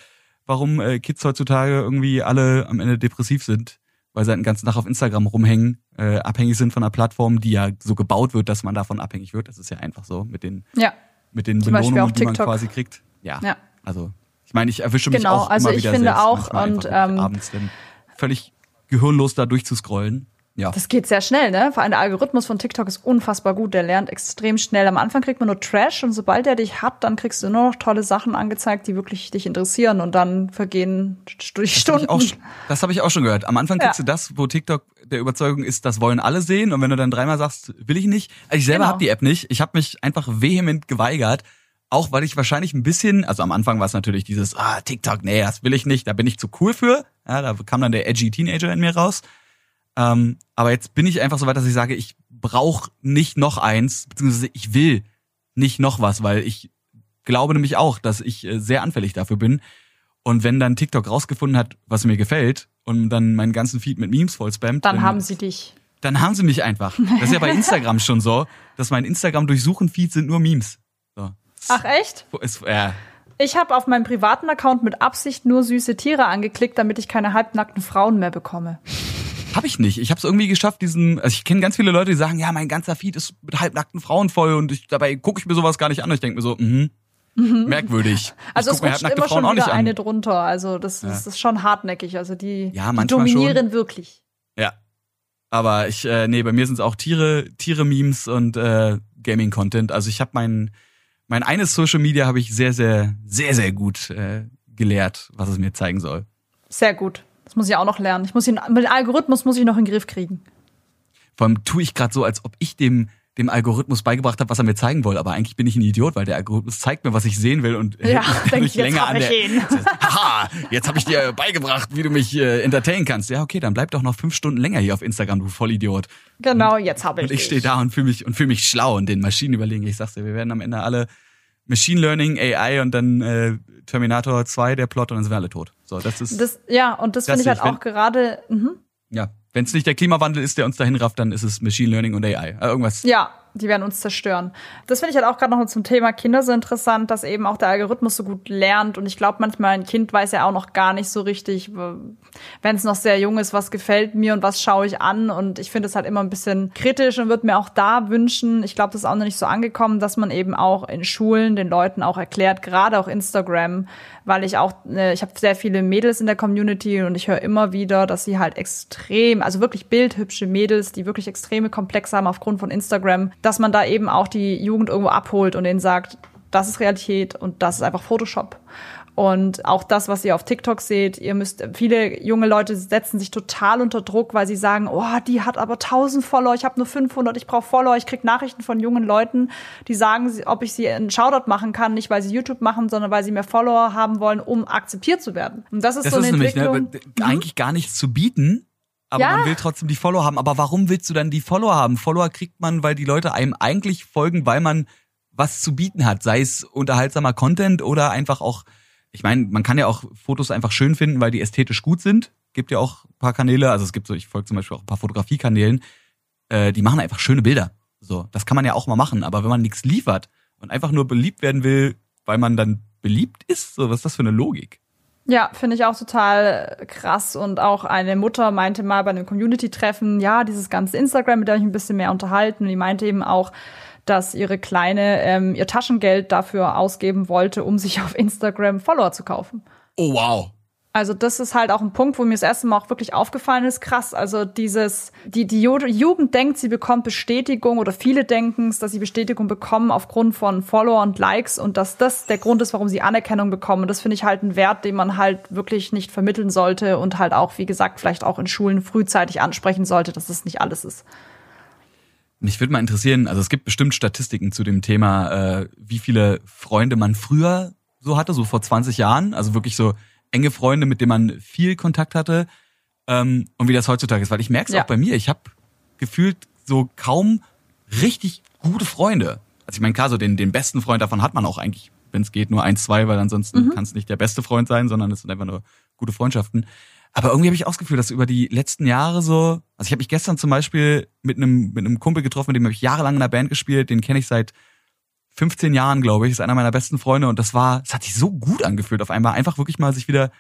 warum äh, Kids heutzutage irgendwie alle am Ende depressiv sind, weil sie halt den ganzen Tag auf Instagram rumhängen, äh, abhängig sind von einer Plattform, die ja so gebaut wird, dass man davon abhängig wird. Das ist ja einfach so mit den, ja. mit den Zum Belohnungen, die man quasi kriegt. Ja. Ja. Also ich meine, ich erwische mich Genau, auch also immer ich wieder finde selbst, auch, und, ähm, abends dann völlig gehirnlos da durchzuscrollen. Ja. Das geht sehr schnell, ne? Vor allem der Algorithmus von TikTok ist unfassbar gut. Der lernt extrem schnell. Am Anfang kriegt man nur Trash und sobald er dich hat, dann kriegst du nur noch tolle Sachen angezeigt, die wirklich dich interessieren und dann vergehen durch Das habe Stunden. ich, auch, das hab ich auch schon gehört. Am Anfang kriegst Ja. du das, wo TikTok der Überzeugung ist, das wollen alle sehen. Und wenn du dann dreimal sagst, will ich nicht. Also ich selber Genau. habe die App nicht. Ich habe mich einfach vehement geweigert. Auch weil ich wahrscheinlich ein bisschen, also am Anfang war es natürlich dieses, ah, TikTok, nee, das will ich nicht, da bin ich zu cool für. Ja, da kam dann der edgy Teenager in mir raus. Ähm, aber jetzt bin ich einfach so weit, dass ich sage, ich brauche nicht noch eins, beziehungsweise ich will nicht noch was, weil ich glaube nämlich auch, dass ich äh, sehr anfällig dafür bin. Und wenn dann TikTok rausgefunden hat, was mir gefällt und dann meinen ganzen Feed mit Memes voll spammt, dann haben sie dich. dann haben sie mich einfach. Das ist ja bei Instagram schon so, dass mein Instagram durchsuchen Feed sind nur Memes. So. Ach echt? Es, äh, Ich habe auf meinem privaten Account mit Absicht nur süße Tiere angeklickt, damit ich keine halbnackten Frauen mehr bekomme. Hab ich nicht. Ich habe es irgendwie geschafft, diesen. Also ich kenne ganz viele Leute, die sagen, ja, mein ganzer Feed ist mit halbnackten Frauen voll und ich, dabei gucke ich mir sowas gar nicht an. Ich denke mir so, mhm, merkwürdig. Also ich es rutscht immer Frauen schon wieder eine drunter. Also das, das ist schon hartnäckig. Also die, Ja, die dominieren wirklich. Ja. Aber ich, äh, nee, bei mir sind es auch Tiere, Tiere-Memes und äh, Gaming-Content. Also ich habe mein, mein eines Social Media habe ich sehr, sehr, sehr, sehr gut äh, gelehrt, was es mir zeigen soll. Sehr gut. Das muss ich auch noch lernen. Ich muss ihn, mit dem Algorithmus muss ich noch in den Griff kriegen. Vor allem tue ich gerade so, als ob ich dem dem Algorithmus beigebracht habe, was er mir zeigen will. Aber eigentlich bin ich ein Idiot, weil der Algorithmus zeigt mir, was ich sehen will und Ja, hält mich länger an der. ihn. Haha, jetzt habe ich dir beigebracht, wie du mich äh, entertainen kannst. Ja, okay, dann bleib doch noch fünf Stunden länger hier auf Instagram, du Vollidiot. Genau, jetzt habe ich Und ich stehe da und fühle mich und fühle mich schlau und den Maschinen überlegen. Ich sag's dir, wir werden am Ende alle Machine Learning, AI und dann äh, Terminator 2, der Plot und dann sind wir alle tot. So, das ist Das, ja, und das, Das finde ich halt wenn- auch gerade. Mhm. ja, wenn es nicht der Klimawandel ist, der uns dahin rafft, dann ist es Machine Learning und AI. Äh, irgendwas. Ja, die werden uns zerstören. Das finde ich halt auch gerade noch zum Thema Kinder so interessant, dass eben auch der Algorithmus so gut lernt. Und ich glaube, manchmal ein Kind weiß ja auch noch gar nicht so richtig, wenn es noch sehr jung ist, was gefällt mir und was schaue ich an. Und ich finde es halt immer ein bisschen kritisch und würde mir auch da wünschen, ich glaube, das ist auch noch nicht so angekommen, dass man eben auch in Schulen den Leuten auch erklärt, gerade auch Instagram, weil ich auch, äh, ich habe sehr viele Mädels in der Community und ich höre immer wieder, dass sie halt extrem, also wirklich bildhübsche Mädels, die wirklich extreme Komplexe haben aufgrund von Instagram, dass man da eben auch die Jugend irgendwo abholt und denen sagt, das ist Realität und das ist einfach Photoshop. Und auch das, was ihr auf TikTok seht, ihr müsst, viele junge Leute setzen sich total unter Druck, weil sie sagen, oh, die hat aber 1000 Follower, ich habe nur 500, ich brauche Follower. Ich krieg Nachrichten von jungen Leuten, die sagen, ob ich sie einen Shoutout machen kann, nicht weil sie YouTube machen, sondern weil sie mehr Follower haben wollen, um akzeptiert zu werden. Und das ist Das so ist eine nämlich ne, Entwicklung. aber eigentlich gar nichts zu bieten. Aber Ja. man will trotzdem die Follower haben. Aber warum willst du dann die Follower haben? Follower kriegt man, weil die Leute einem eigentlich folgen, weil man was zu bieten hat. Sei es unterhaltsamer Content oder einfach auch, ich meine, man kann ja auch Fotos einfach schön finden, weil die ästhetisch gut sind. Gibt ja auch ein paar Kanäle, also es gibt so, ich folge zum Beispiel auch ein paar Fotografiekanälen, äh, die machen einfach schöne Bilder. So, das kann man ja auch mal machen. Aber wenn man nichts liefert und einfach nur beliebt werden will, weil man dann beliebt ist, so, was ist das für eine Logik? Ja, finde ich auch total krass. Und auch eine Mutter meinte mal bei einem Community-Treffen, ja, dieses ganze Instagram, mit der ich ein bisschen mehr unterhalten. Und die meinte eben auch, dass ihre Kleine ähm, ihr Taschengeld dafür ausgeben wollte, um sich auf Instagram Follower zu kaufen. Oh wow. Also das ist halt auch ein Punkt, wo mir das erste Mal auch wirklich aufgefallen ist, krass. Also dieses, die, die Ju- Jugend denkt, sie bekommt Bestätigung oder viele denken es, dass sie Bestätigung bekommen aufgrund von Follower und Likes und dass das der Grund ist, warum sie Anerkennung bekommen. Und das finde ich halt ein Wert, den man halt wirklich nicht vermitteln sollte und halt auch, wie gesagt, vielleicht auch in Schulen frühzeitig ansprechen sollte, dass das nicht alles ist. Mich würde mal interessieren, also es gibt bestimmt Statistiken zu dem Thema, äh, wie viele Freunde man früher so hatte, so vor 20 Jahren, also wirklich so enge Freunde, mit denen man viel Kontakt hatte ähm, und wie das heutzutage ist. Weil ich merke es Ja. auch bei mir, ich habe gefühlt so kaum richtig gute Freunde. Also ich meine, klar, so den, den besten Freund davon hat man auch eigentlich, wenn es geht, nur eins, zwei, weil ansonsten kann es nicht der beste Freund sein, sondern es sind einfach nur gute Freundschaften. Aber irgendwie habe ich auch das Gefühl, dass über die letzten Jahre so, also ich habe mich gestern zum Beispiel mit einem, mit einem Kumpel getroffen, mit dem habe ich jahrelang in einer Band gespielt, den kenne ich seit 15 Jahren, glaube ich, ist einer meiner besten Freunde und das war, es hat sich so gut angefühlt auf einmal, einfach wirklich mal sich wieder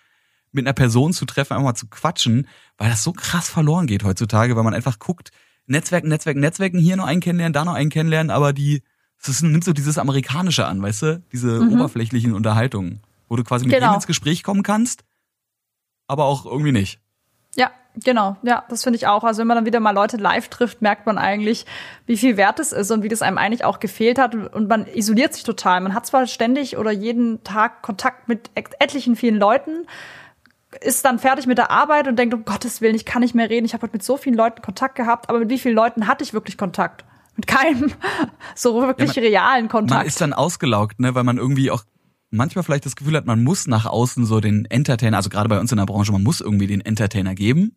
mit einer Person zu treffen, einfach mal zu quatschen, weil das so krass verloren geht heutzutage, weil man einfach guckt, Netzwerken, Netzwerken, Netzwerken, hier noch einen kennenlernen, da noch einen kennenlernen, aber die, es nimmt so dieses Amerikanische an, weißt du? Diese mhm. oberflächlichen Unterhaltungen, wo du quasi mit genau. jedem ins Gespräch kommen kannst, aber auch irgendwie nicht. Ja, genau. Ja, das finde ich auch. Also wenn man dann wieder mal Leute live trifft, merkt man eigentlich, wie viel wert es ist und wie das einem eigentlich auch gefehlt hat. Und man isoliert sich total. Man hat zwar ständig oder jeden Tag Kontakt mit etlichen vielen Leuten, ist dann fertig mit der Arbeit und denkt, um Gottes Willen, ich kann nicht mehr reden. Ich habe heute mit so vielen Leuten Kontakt gehabt, aber mit wie vielen Leuten hatte ich wirklich Kontakt? Mit keinem so wirklich ja, man, realen Kontakt. Man ist dann ausgelaugt, ne, weil man irgendwie auch manchmal vielleicht das Gefühl hat, man muss nach außen so den Entertainer, also gerade bei uns in der Branche, man muss irgendwie den Entertainer geben.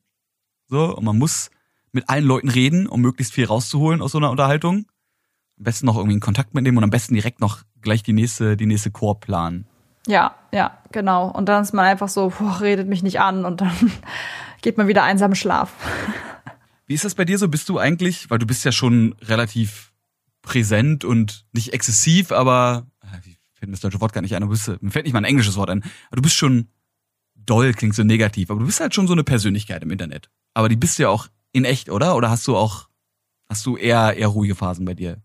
So, und man muss mit allen Leuten reden, um möglichst viel rauszuholen aus so einer Unterhaltung. Am besten noch irgendwie einen Kontakt mitnehmen und am besten direkt noch gleich die nächste, die nächste Core planen. Ja, ja, genau. Und dann ist man einfach so, boah, redet mich nicht an und dann geht man wieder einsam Schlaf. Wie ist das bei dir so? Bist du eigentlich, weil du bist ja schon relativ präsent und nicht exzessiv, aber fällt mir das deutsche Wort gar nicht ein, du bist, mir fällt nicht mal ein englisches Wort ein, aber du bist schon doll, klingt so negativ, aber du bist halt schon so eine Persönlichkeit im Internet. Aber die bist du ja auch in echt, oder? Oder hast du auch, hast du eher, eher ruhige Phasen bei dir?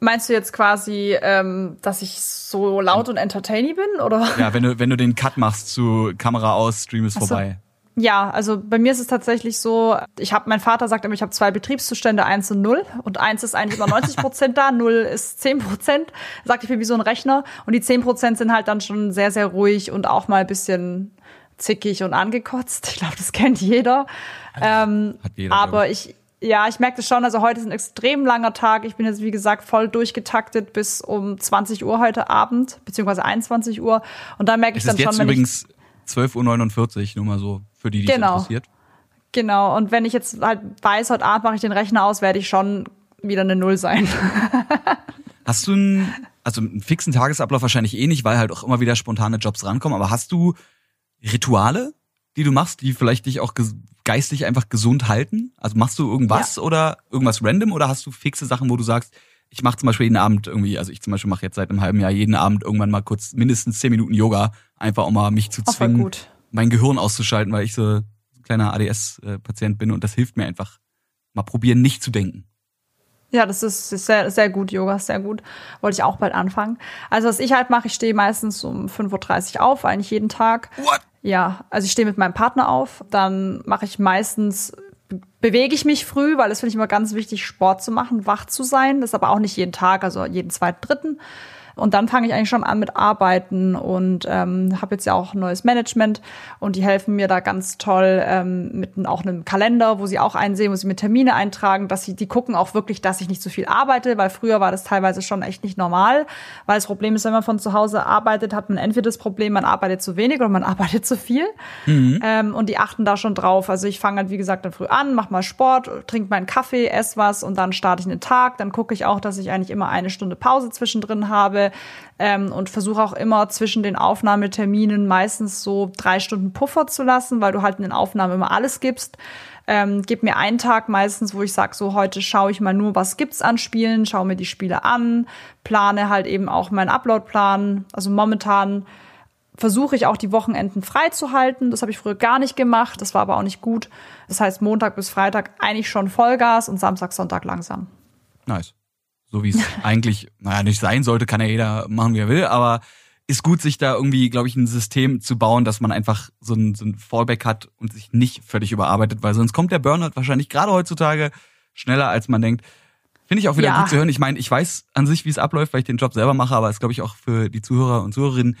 Meinst du jetzt quasi, ähm, dass ich so laut und entertaining bin, oder? Ja, wenn du, wenn du den Cut machst zu Kamera aus, Stream ist so. vorbei. Ja, also bei mir ist es tatsächlich so, ich habe, mein Vater sagt immer, ich habe zwei Betriebszustände, eins und null. Und eins ist eigentlich immer 90 Prozent da, null ist 10 Prozent. Sagt, ich bin wie so ein Rechner. Und die 10 Prozent sind halt dann schon sehr, sehr ruhig und auch mal ein bisschen zickig und angekotzt. Ich glaube, das kennt jeder. Ähm, Hat jeder aber ich, ja, ich merke das schon. Also heute ist ein extrem langer Tag. Ich bin jetzt, wie gesagt, voll durchgetaktet bis um 20 Uhr heute Abend, beziehungsweise 21 Uhr. Und da merke ich dann schon, wenn übrigens 12.49 Uhr, nur mal so für die, die genau. interessiert. Genau. Und wenn ich jetzt halt weiß, heute Abend mache ich den Rechner aus, werde ich schon wieder eine Null sein. hast du einen, also einen fixen Tagesablauf wahrscheinlich eh nicht, weil halt auch immer wieder spontane Jobs rankommen, aber hast du Rituale, die du machst, die vielleicht dich auch geistig einfach gesund halten? Also machst du irgendwas ja. oder irgendwas random oder hast du fixe Sachen, wo du sagst, ich mache zum Beispiel jeden Abend irgendwie, also ich zum Beispiel mache jetzt seit einem halben Jahr jeden Abend irgendwann mal kurz mindestens zehn Minuten Yoga, einfach um mal mich zu zwingen, mein Gehirn auszuschalten, weil ich so ein kleiner ADS-Patient bin und das hilft mir einfach. Mal probieren, nicht zu denken. Ja, das ist sehr, sehr gut. Yoga ist sehr gut. Wollte ich auch bald anfangen. Also, was ich halt mache, ich stehe meistens um 5.30 Uhr auf, eigentlich jeden Tag. What? Ja, also ich stehe mit meinem Partner auf. Dann mache ich meistens, bewege ich mich früh, weil es finde ich immer ganz wichtig, Sport zu machen, wach zu sein. Das ist aber auch nicht jeden Tag, also jeden zweiten, dritten. Und dann fange ich eigentlich schon an mit Arbeiten und ähm, habe jetzt ja auch neues Management und die helfen mir da ganz toll ähm, mit auch einem Kalender, wo sie auch einsehen, wo sie mir Termine eintragen, dass sie, die gucken auch wirklich, dass ich nicht so viel arbeite, weil früher war das teilweise schon echt nicht normal, weil das Problem ist, wenn man von zu Hause arbeitet, hat man entweder das Problem, man arbeitet zu wenig oder man arbeitet zu viel mhm. ähm, und die achten da schon drauf. Also ich fange halt, wie gesagt, dann früh an, mach mal Sport, trink meinen Kaffee, ess was und dann starte ich einen Tag, dann gucke ich auch, dass ich eigentlich immer eine Stunde Pause zwischendrin habe, habe ähm, und versuche auch immer zwischen den Aufnahmeterminen meistens so drei Stunden Puffer zu lassen, weil du halt in den Aufnahmen immer alles gibst. Ähm, gib mir einen Tag meistens, wo ich sage, so heute schaue ich mal nur, was gibt's an Spielen, schaue mir die Spiele an, plane halt eben auch meinen Uploadplan. Also momentan versuche ich auch die Wochenenden frei zu halten. Das habe ich früher gar nicht gemacht, das war aber auch nicht gut. Das heißt Montag bis Freitag eigentlich schon Vollgas und Samstag, Sonntag langsam. Nice so wie es eigentlich, naja, nicht sein sollte, kann ja jeder machen, wie er will, aber ist gut, sich da irgendwie, glaube ich, ein System zu bauen, dass man einfach so ein, so ein Fallback hat und sich nicht völlig überarbeitet, weil sonst kommt der Burnout wahrscheinlich gerade heutzutage schneller, als man denkt. Finde ich auch wieder ja. gut zu hören. Ich meine, ich weiß an sich, wie es abläuft, weil ich den Job selber mache, aber es ist, glaube ich, auch für die Zuhörer und Zuhörerinnen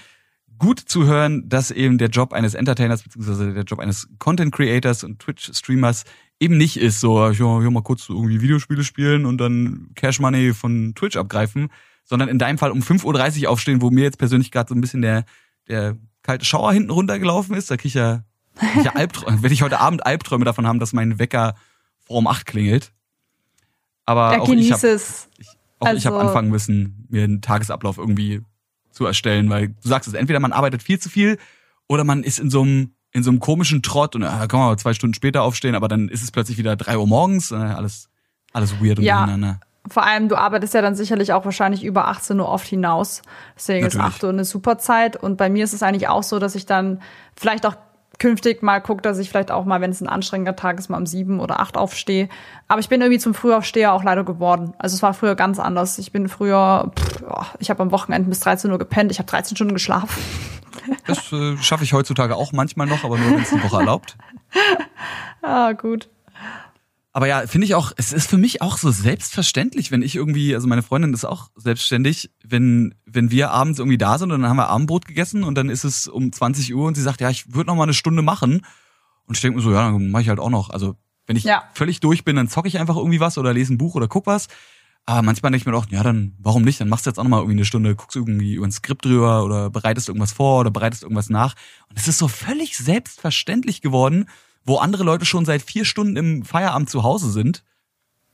gut zu hören, dass eben der Job eines Entertainers beziehungsweise der Job eines Content Creators und Twitch Streamers eben nicht ist so, ich will mal kurz irgendwie Videospiele spielen und dann Cash Money von Twitch abgreifen, sondern in deinem Fall um 5.30 Uhr aufstehen, wo mir jetzt persönlich gerade so ein bisschen der, der kalte Schauer hinten runtergelaufen ist. Da krieg ich ja, ich ja Albträume, werde ich heute Abend Albträume davon haben, dass mein Wecker vor um 8 klingelt. Aber ja, auch ich habe also, ich habe anfangen müssen, mir einen Tagesablauf irgendwie zu erstellen, weil du sagst es, entweder man arbeitet viel zu viel oder man ist in so einem in so einem komischen Trott und äh, kann man zwei Stunden später aufstehen, aber dann ist es plötzlich wieder drei Uhr morgens, äh, alles, alles weird und Ja. durcheinander. Vor allem, du arbeitest ja dann sicherlich auch wahrscheinlich über 18 Uhr oft hinaus. Deswegen ist Natürlich. 8 Uhr eine super Zeit. Und bei mir ist es eigentlich auch so, dass ich dann vielleicht auch künftig mal gucke, dass ich vielleicht auch mal, wenn es ein anstrengender Tag ist, mal um sieben oder acht aufstehe. Aber ich bin irgendwie zum Frühaufsteher auch leider geworden. Also es war früher ganz anders. Ich bin früher, pff, oh, ich habe am Wochenende bis 13 Uhr gepennt. Ich habe 13 Stunden geschlafen. Das äh, schaffe ich heutzutage auch manchmal noch, aber nur wenn es eine Woche erlaubt. Ah, gut. Aber ja, finde ich auch, es ist für mich auch so selbstverständlich, wenn ich irgendwie, also meine Freundin ist auch selbstständig, wenn, wenn wir abends irgendwie da sind und dann haben wir Abendbrot gegessen und dann ist es um 20 Uhr und sie sagt, ja, ich würde noch mal eine Stunde machen. Und ich denke mir so, ja, dann mache ich halt auch noch. Also wenn ich Ja. völlig durch bin, dann zocke ich einfach irgendwie was oder lese ein Buch oder guck was. Aber manchmal denke ich mir doch, ja, dann warum nicht? Dann machst du jetzt auch noch mal irgendwie eine Stunde, guckst irgendwie über ein Skript drüber oder bereitest irgendwas vor oder bereitest irgendwas nach. Und es ist so völlig selbstverständlich geworden, wo andere Leute schon seit vier Stunden im Feierabend zu Hause sind,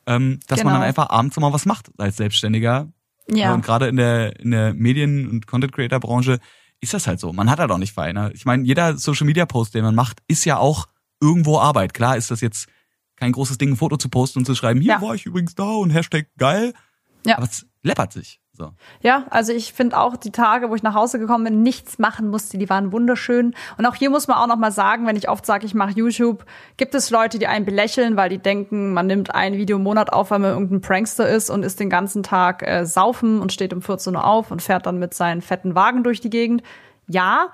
ähm, dass man Genau. dann einfach abends mal was macht als Selbstständiger. Ja. Und gerade in der, in der Medien- und Content-Creator-Branche ist das halt so. Man hat halt auch nicht frei. Ne? Ich meine, jeder Social-Media-Post, den man macht, ist ja auch irgendwo Arbeit. Klar ist das jetzt kein großes Ding, ein Foto zu posten und zu schreiben, hier Ja. war ich übrigens da und Hashtag geil. Ja. Aber es läppert sich. So. Ja, also ich finde auch die Tage, wo ich nach Hause gekommen bin, nichts machen musste, die waren wunderschön. Und auch hier muss man auch noch mal sagen, wenn ich oft sage, ich mache YouTube, gibt es Leute, die einen belächeln, weil die denken, man nimmt ein Video im Monat auf, weil man irgendein Prankster ist und ist den ganzen Tag äh, saufen und steht um 14 Uhr auf und fährt dann mit seinen fetten Wagen durch die Gegend. Ja,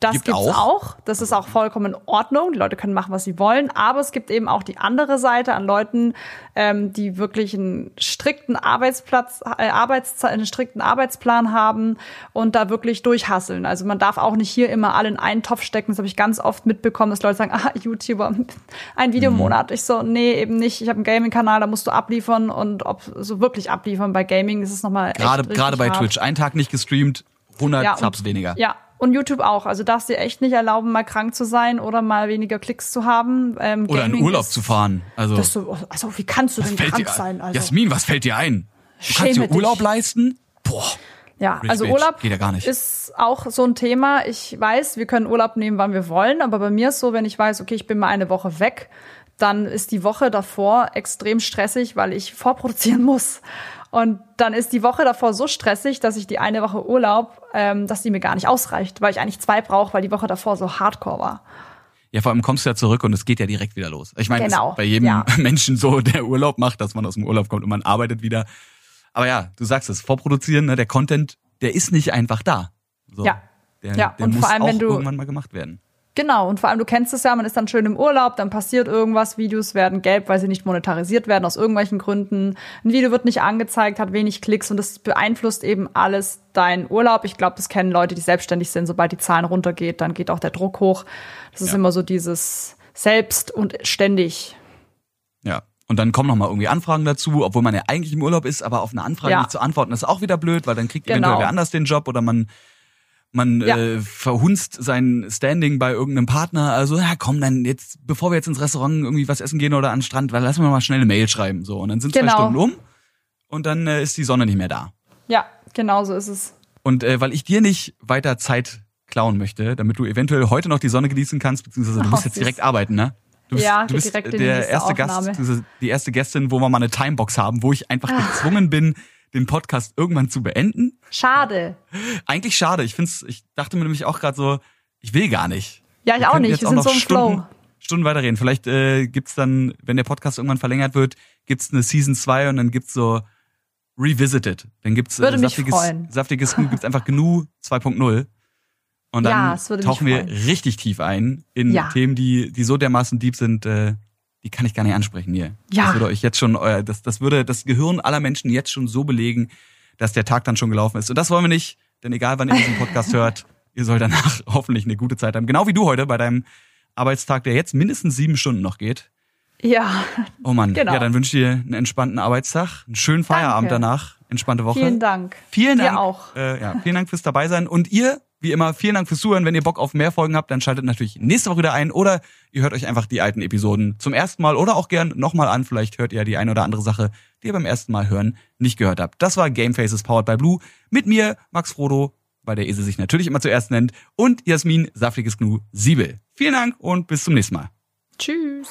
das Gibt gibt's auch. auch. Das ist auch vollkommen in Ordnung. Die Leute können machen, was sie wollen. Aber es gibt eben auch die andere Seite an Leuten, ähm, die wirklich einen strikten Arbeitsplatz, äh, Arbeitszeit, einen strikten Arbeitsplan haben und da wirklich durchhasseln. Also man darf auch nicht hier immer alle in einen Topf stecken. Das habe ich ganz oft mitbekommen, dass Leute sagen, ah, YouTuber, ein Video im Mhm. Monat. Ich so, nee, eben nicht. Ich habe einen Gaming-Kanal, da musst du abliefern und ob so wirklich abliefern bei Gaming, das ist nochmal Gerade, gerade bei Twitch. Einen Tag nicht gestreamt, 100 Ja, Subs weniger. Ja, und YouTube auch. Also darfst dir echt nicht erlauben, mal krank zu sein oder mal weniger Klicks zu haben. Ähm, Oder in Gaming Urlaub ist- zu fahren. Also, so, also wie kannst du denn krank dir, sein? Also, Jasmin, was fällt dir ein? Du kannst Schäme dir Urlaub dich. leisten? Boah. ja, also. Urlaub Geht ja gar nicht. ist auch so ein Thema. Ich weiß, wir können Urlaub nehmen, wann wir wollen, aber bei mir ist so, wenn ich weiß, okay, ich bin mal eine Woche weg, dann ist die Woche davor extrem stressig, weil ich vorproduzieren muss. Und dann ist die Woche davor so stressig, dass ich die eine Woche Urlaub, ähm, dass die mir gar nicht ausreicht, weil ich eigentlich zwei brauche, weil die Woche davor so hardcore war. Ja, vor allem kommst du ja zurück und es geht ja direkt wieder los. Ich meine, Genau, bei jedem ja. Menschen so, der Urlaub macht, dass man aus dem Urlaub kommt und man arbeitet wieder. Aber ja, du sagst es, vorproduzieren, ne, der Content, der ist nicht einfach da. So. Ja. Der, Ja, der und muss vor allem, auch wenn du- irgendwann mal gemacht werden. Genau, und vor allem, du kennst es ja, man ist dann schön im Urlaub, dann passiert irgendwas, Videos werden gelb, weil sie nicht monetarisiert werden aus irgendwelchen Gründen. Ein Video wird nicht angezeigt, hat wenig Klicks und das beeinflusst eben alles deinen Urlaub. Ich glaube, das kennen Leute, die selbstständig sind. Sobald die Zahlen runtergeht, dann geht auch der Druck hoch. Das ist Ja. immer so dieses selbst und ständig. Ja. Und dann kommen noch mal irgendwie Anfragen dazu, obwohl man ja eigentlich im Urlaub ist, aber auf eine Anfrage Ja. nicht zu antworten, ist auch wieder blöd, weil dann kriegt Genau. eventuell wer anders den Job oder man man Ja. äh, verhunzt sein Standing bei irgendeinem Partner. Also, ja, komm, dann jetzt, bevor wir jetzt ins Restaurant irgendwie was essen gehen oder an den Strand, weil lassen wir mal schnell eine Mail schreiben. So, und dann sind zwei Genau. Stunden um und dann äh, ist die Sonne nicht mehr da. Ja, genau so ist es. Und äh, weil ich dir nicht weiter Zeit klauen möchte, damit du eventuell heute noch die Sonne genießen kannst, beziehungsweise du Oh, musst jetzt süß. direkt arbeiten, ne? Du bist, Ja, du bist direkt der erste Aufnahme. Gast, die erste Gästin, wo wir mal eine Timebox haben, wo ich einfach gezwungen bin, den Podcast irgendwann zu beenden. Schade. Eigentlich schade. Ich find's, ich dachte mir nämlich auch gerade so, ich will gar nicht. Ja, ich Wir auch nicht. Wir sind so im Stunden, Flow. Stunden weiterreden. Vielleicht äh, gibt's dann, wenn der Podcast irgendwann verlängert wird, gibt's eine Season 2 und dann gibt's so Revisited. Dann gibt's Würde äh, saftiges, saftiges gibt's einfach GNU 2.0. Und dann Ja, es tauchen wir richtig tief ein in Ja. Themen, die, die so dermaßen deep sind, äh, die kann ich gar nicht ansprechen hier. Ja. Das würde euch jetzt schon, das, das würde das Gehirn aller Menschen jetzt schon so belegen, dass der Tag dann schon gelaufen ist. Und das wollen wir nicht, denn egal wann ihr diesen Podcast hört, ihr sollt danach hoffentlich eine gute Zeit haben. Genau wie du heute bei deinem Arbeitstag, der jetzt mindestens sieben Stunden noch geht. Ja, Oh Mann, Genau. ja, dann wünsche ich dir einen entspannten Arbeitstag, einen schönen Feierabend Danke. danach, entspannte Woche. vielen Dank. Vielen Dir Dank. auch. Äh, ja, vielen Dank fürs dabei sein. Und ihr, wie immer, vielen Dank fürs Zuhören. Wenn ihr Bock auf mehr Folgen habt, dann schaltet natürlich nächste Woche wieder ein oder ihr hört euch einfach die alten Episoden zum ersten Mal oder auch gern nochmal an. Vielleicht hört ihr ja die eine oder andere Sache, die ihr beim ersten Mal hören nicht gehört habt. Das war Game Faces Powered by Blue mit mir, Max Frodo. weil der Esel sich natürlich immer zuerst nennt. Und Jasmin, saftiges Gnu, Siebel. Vielen Dank und bis zum nächsten Mal. Tschüss.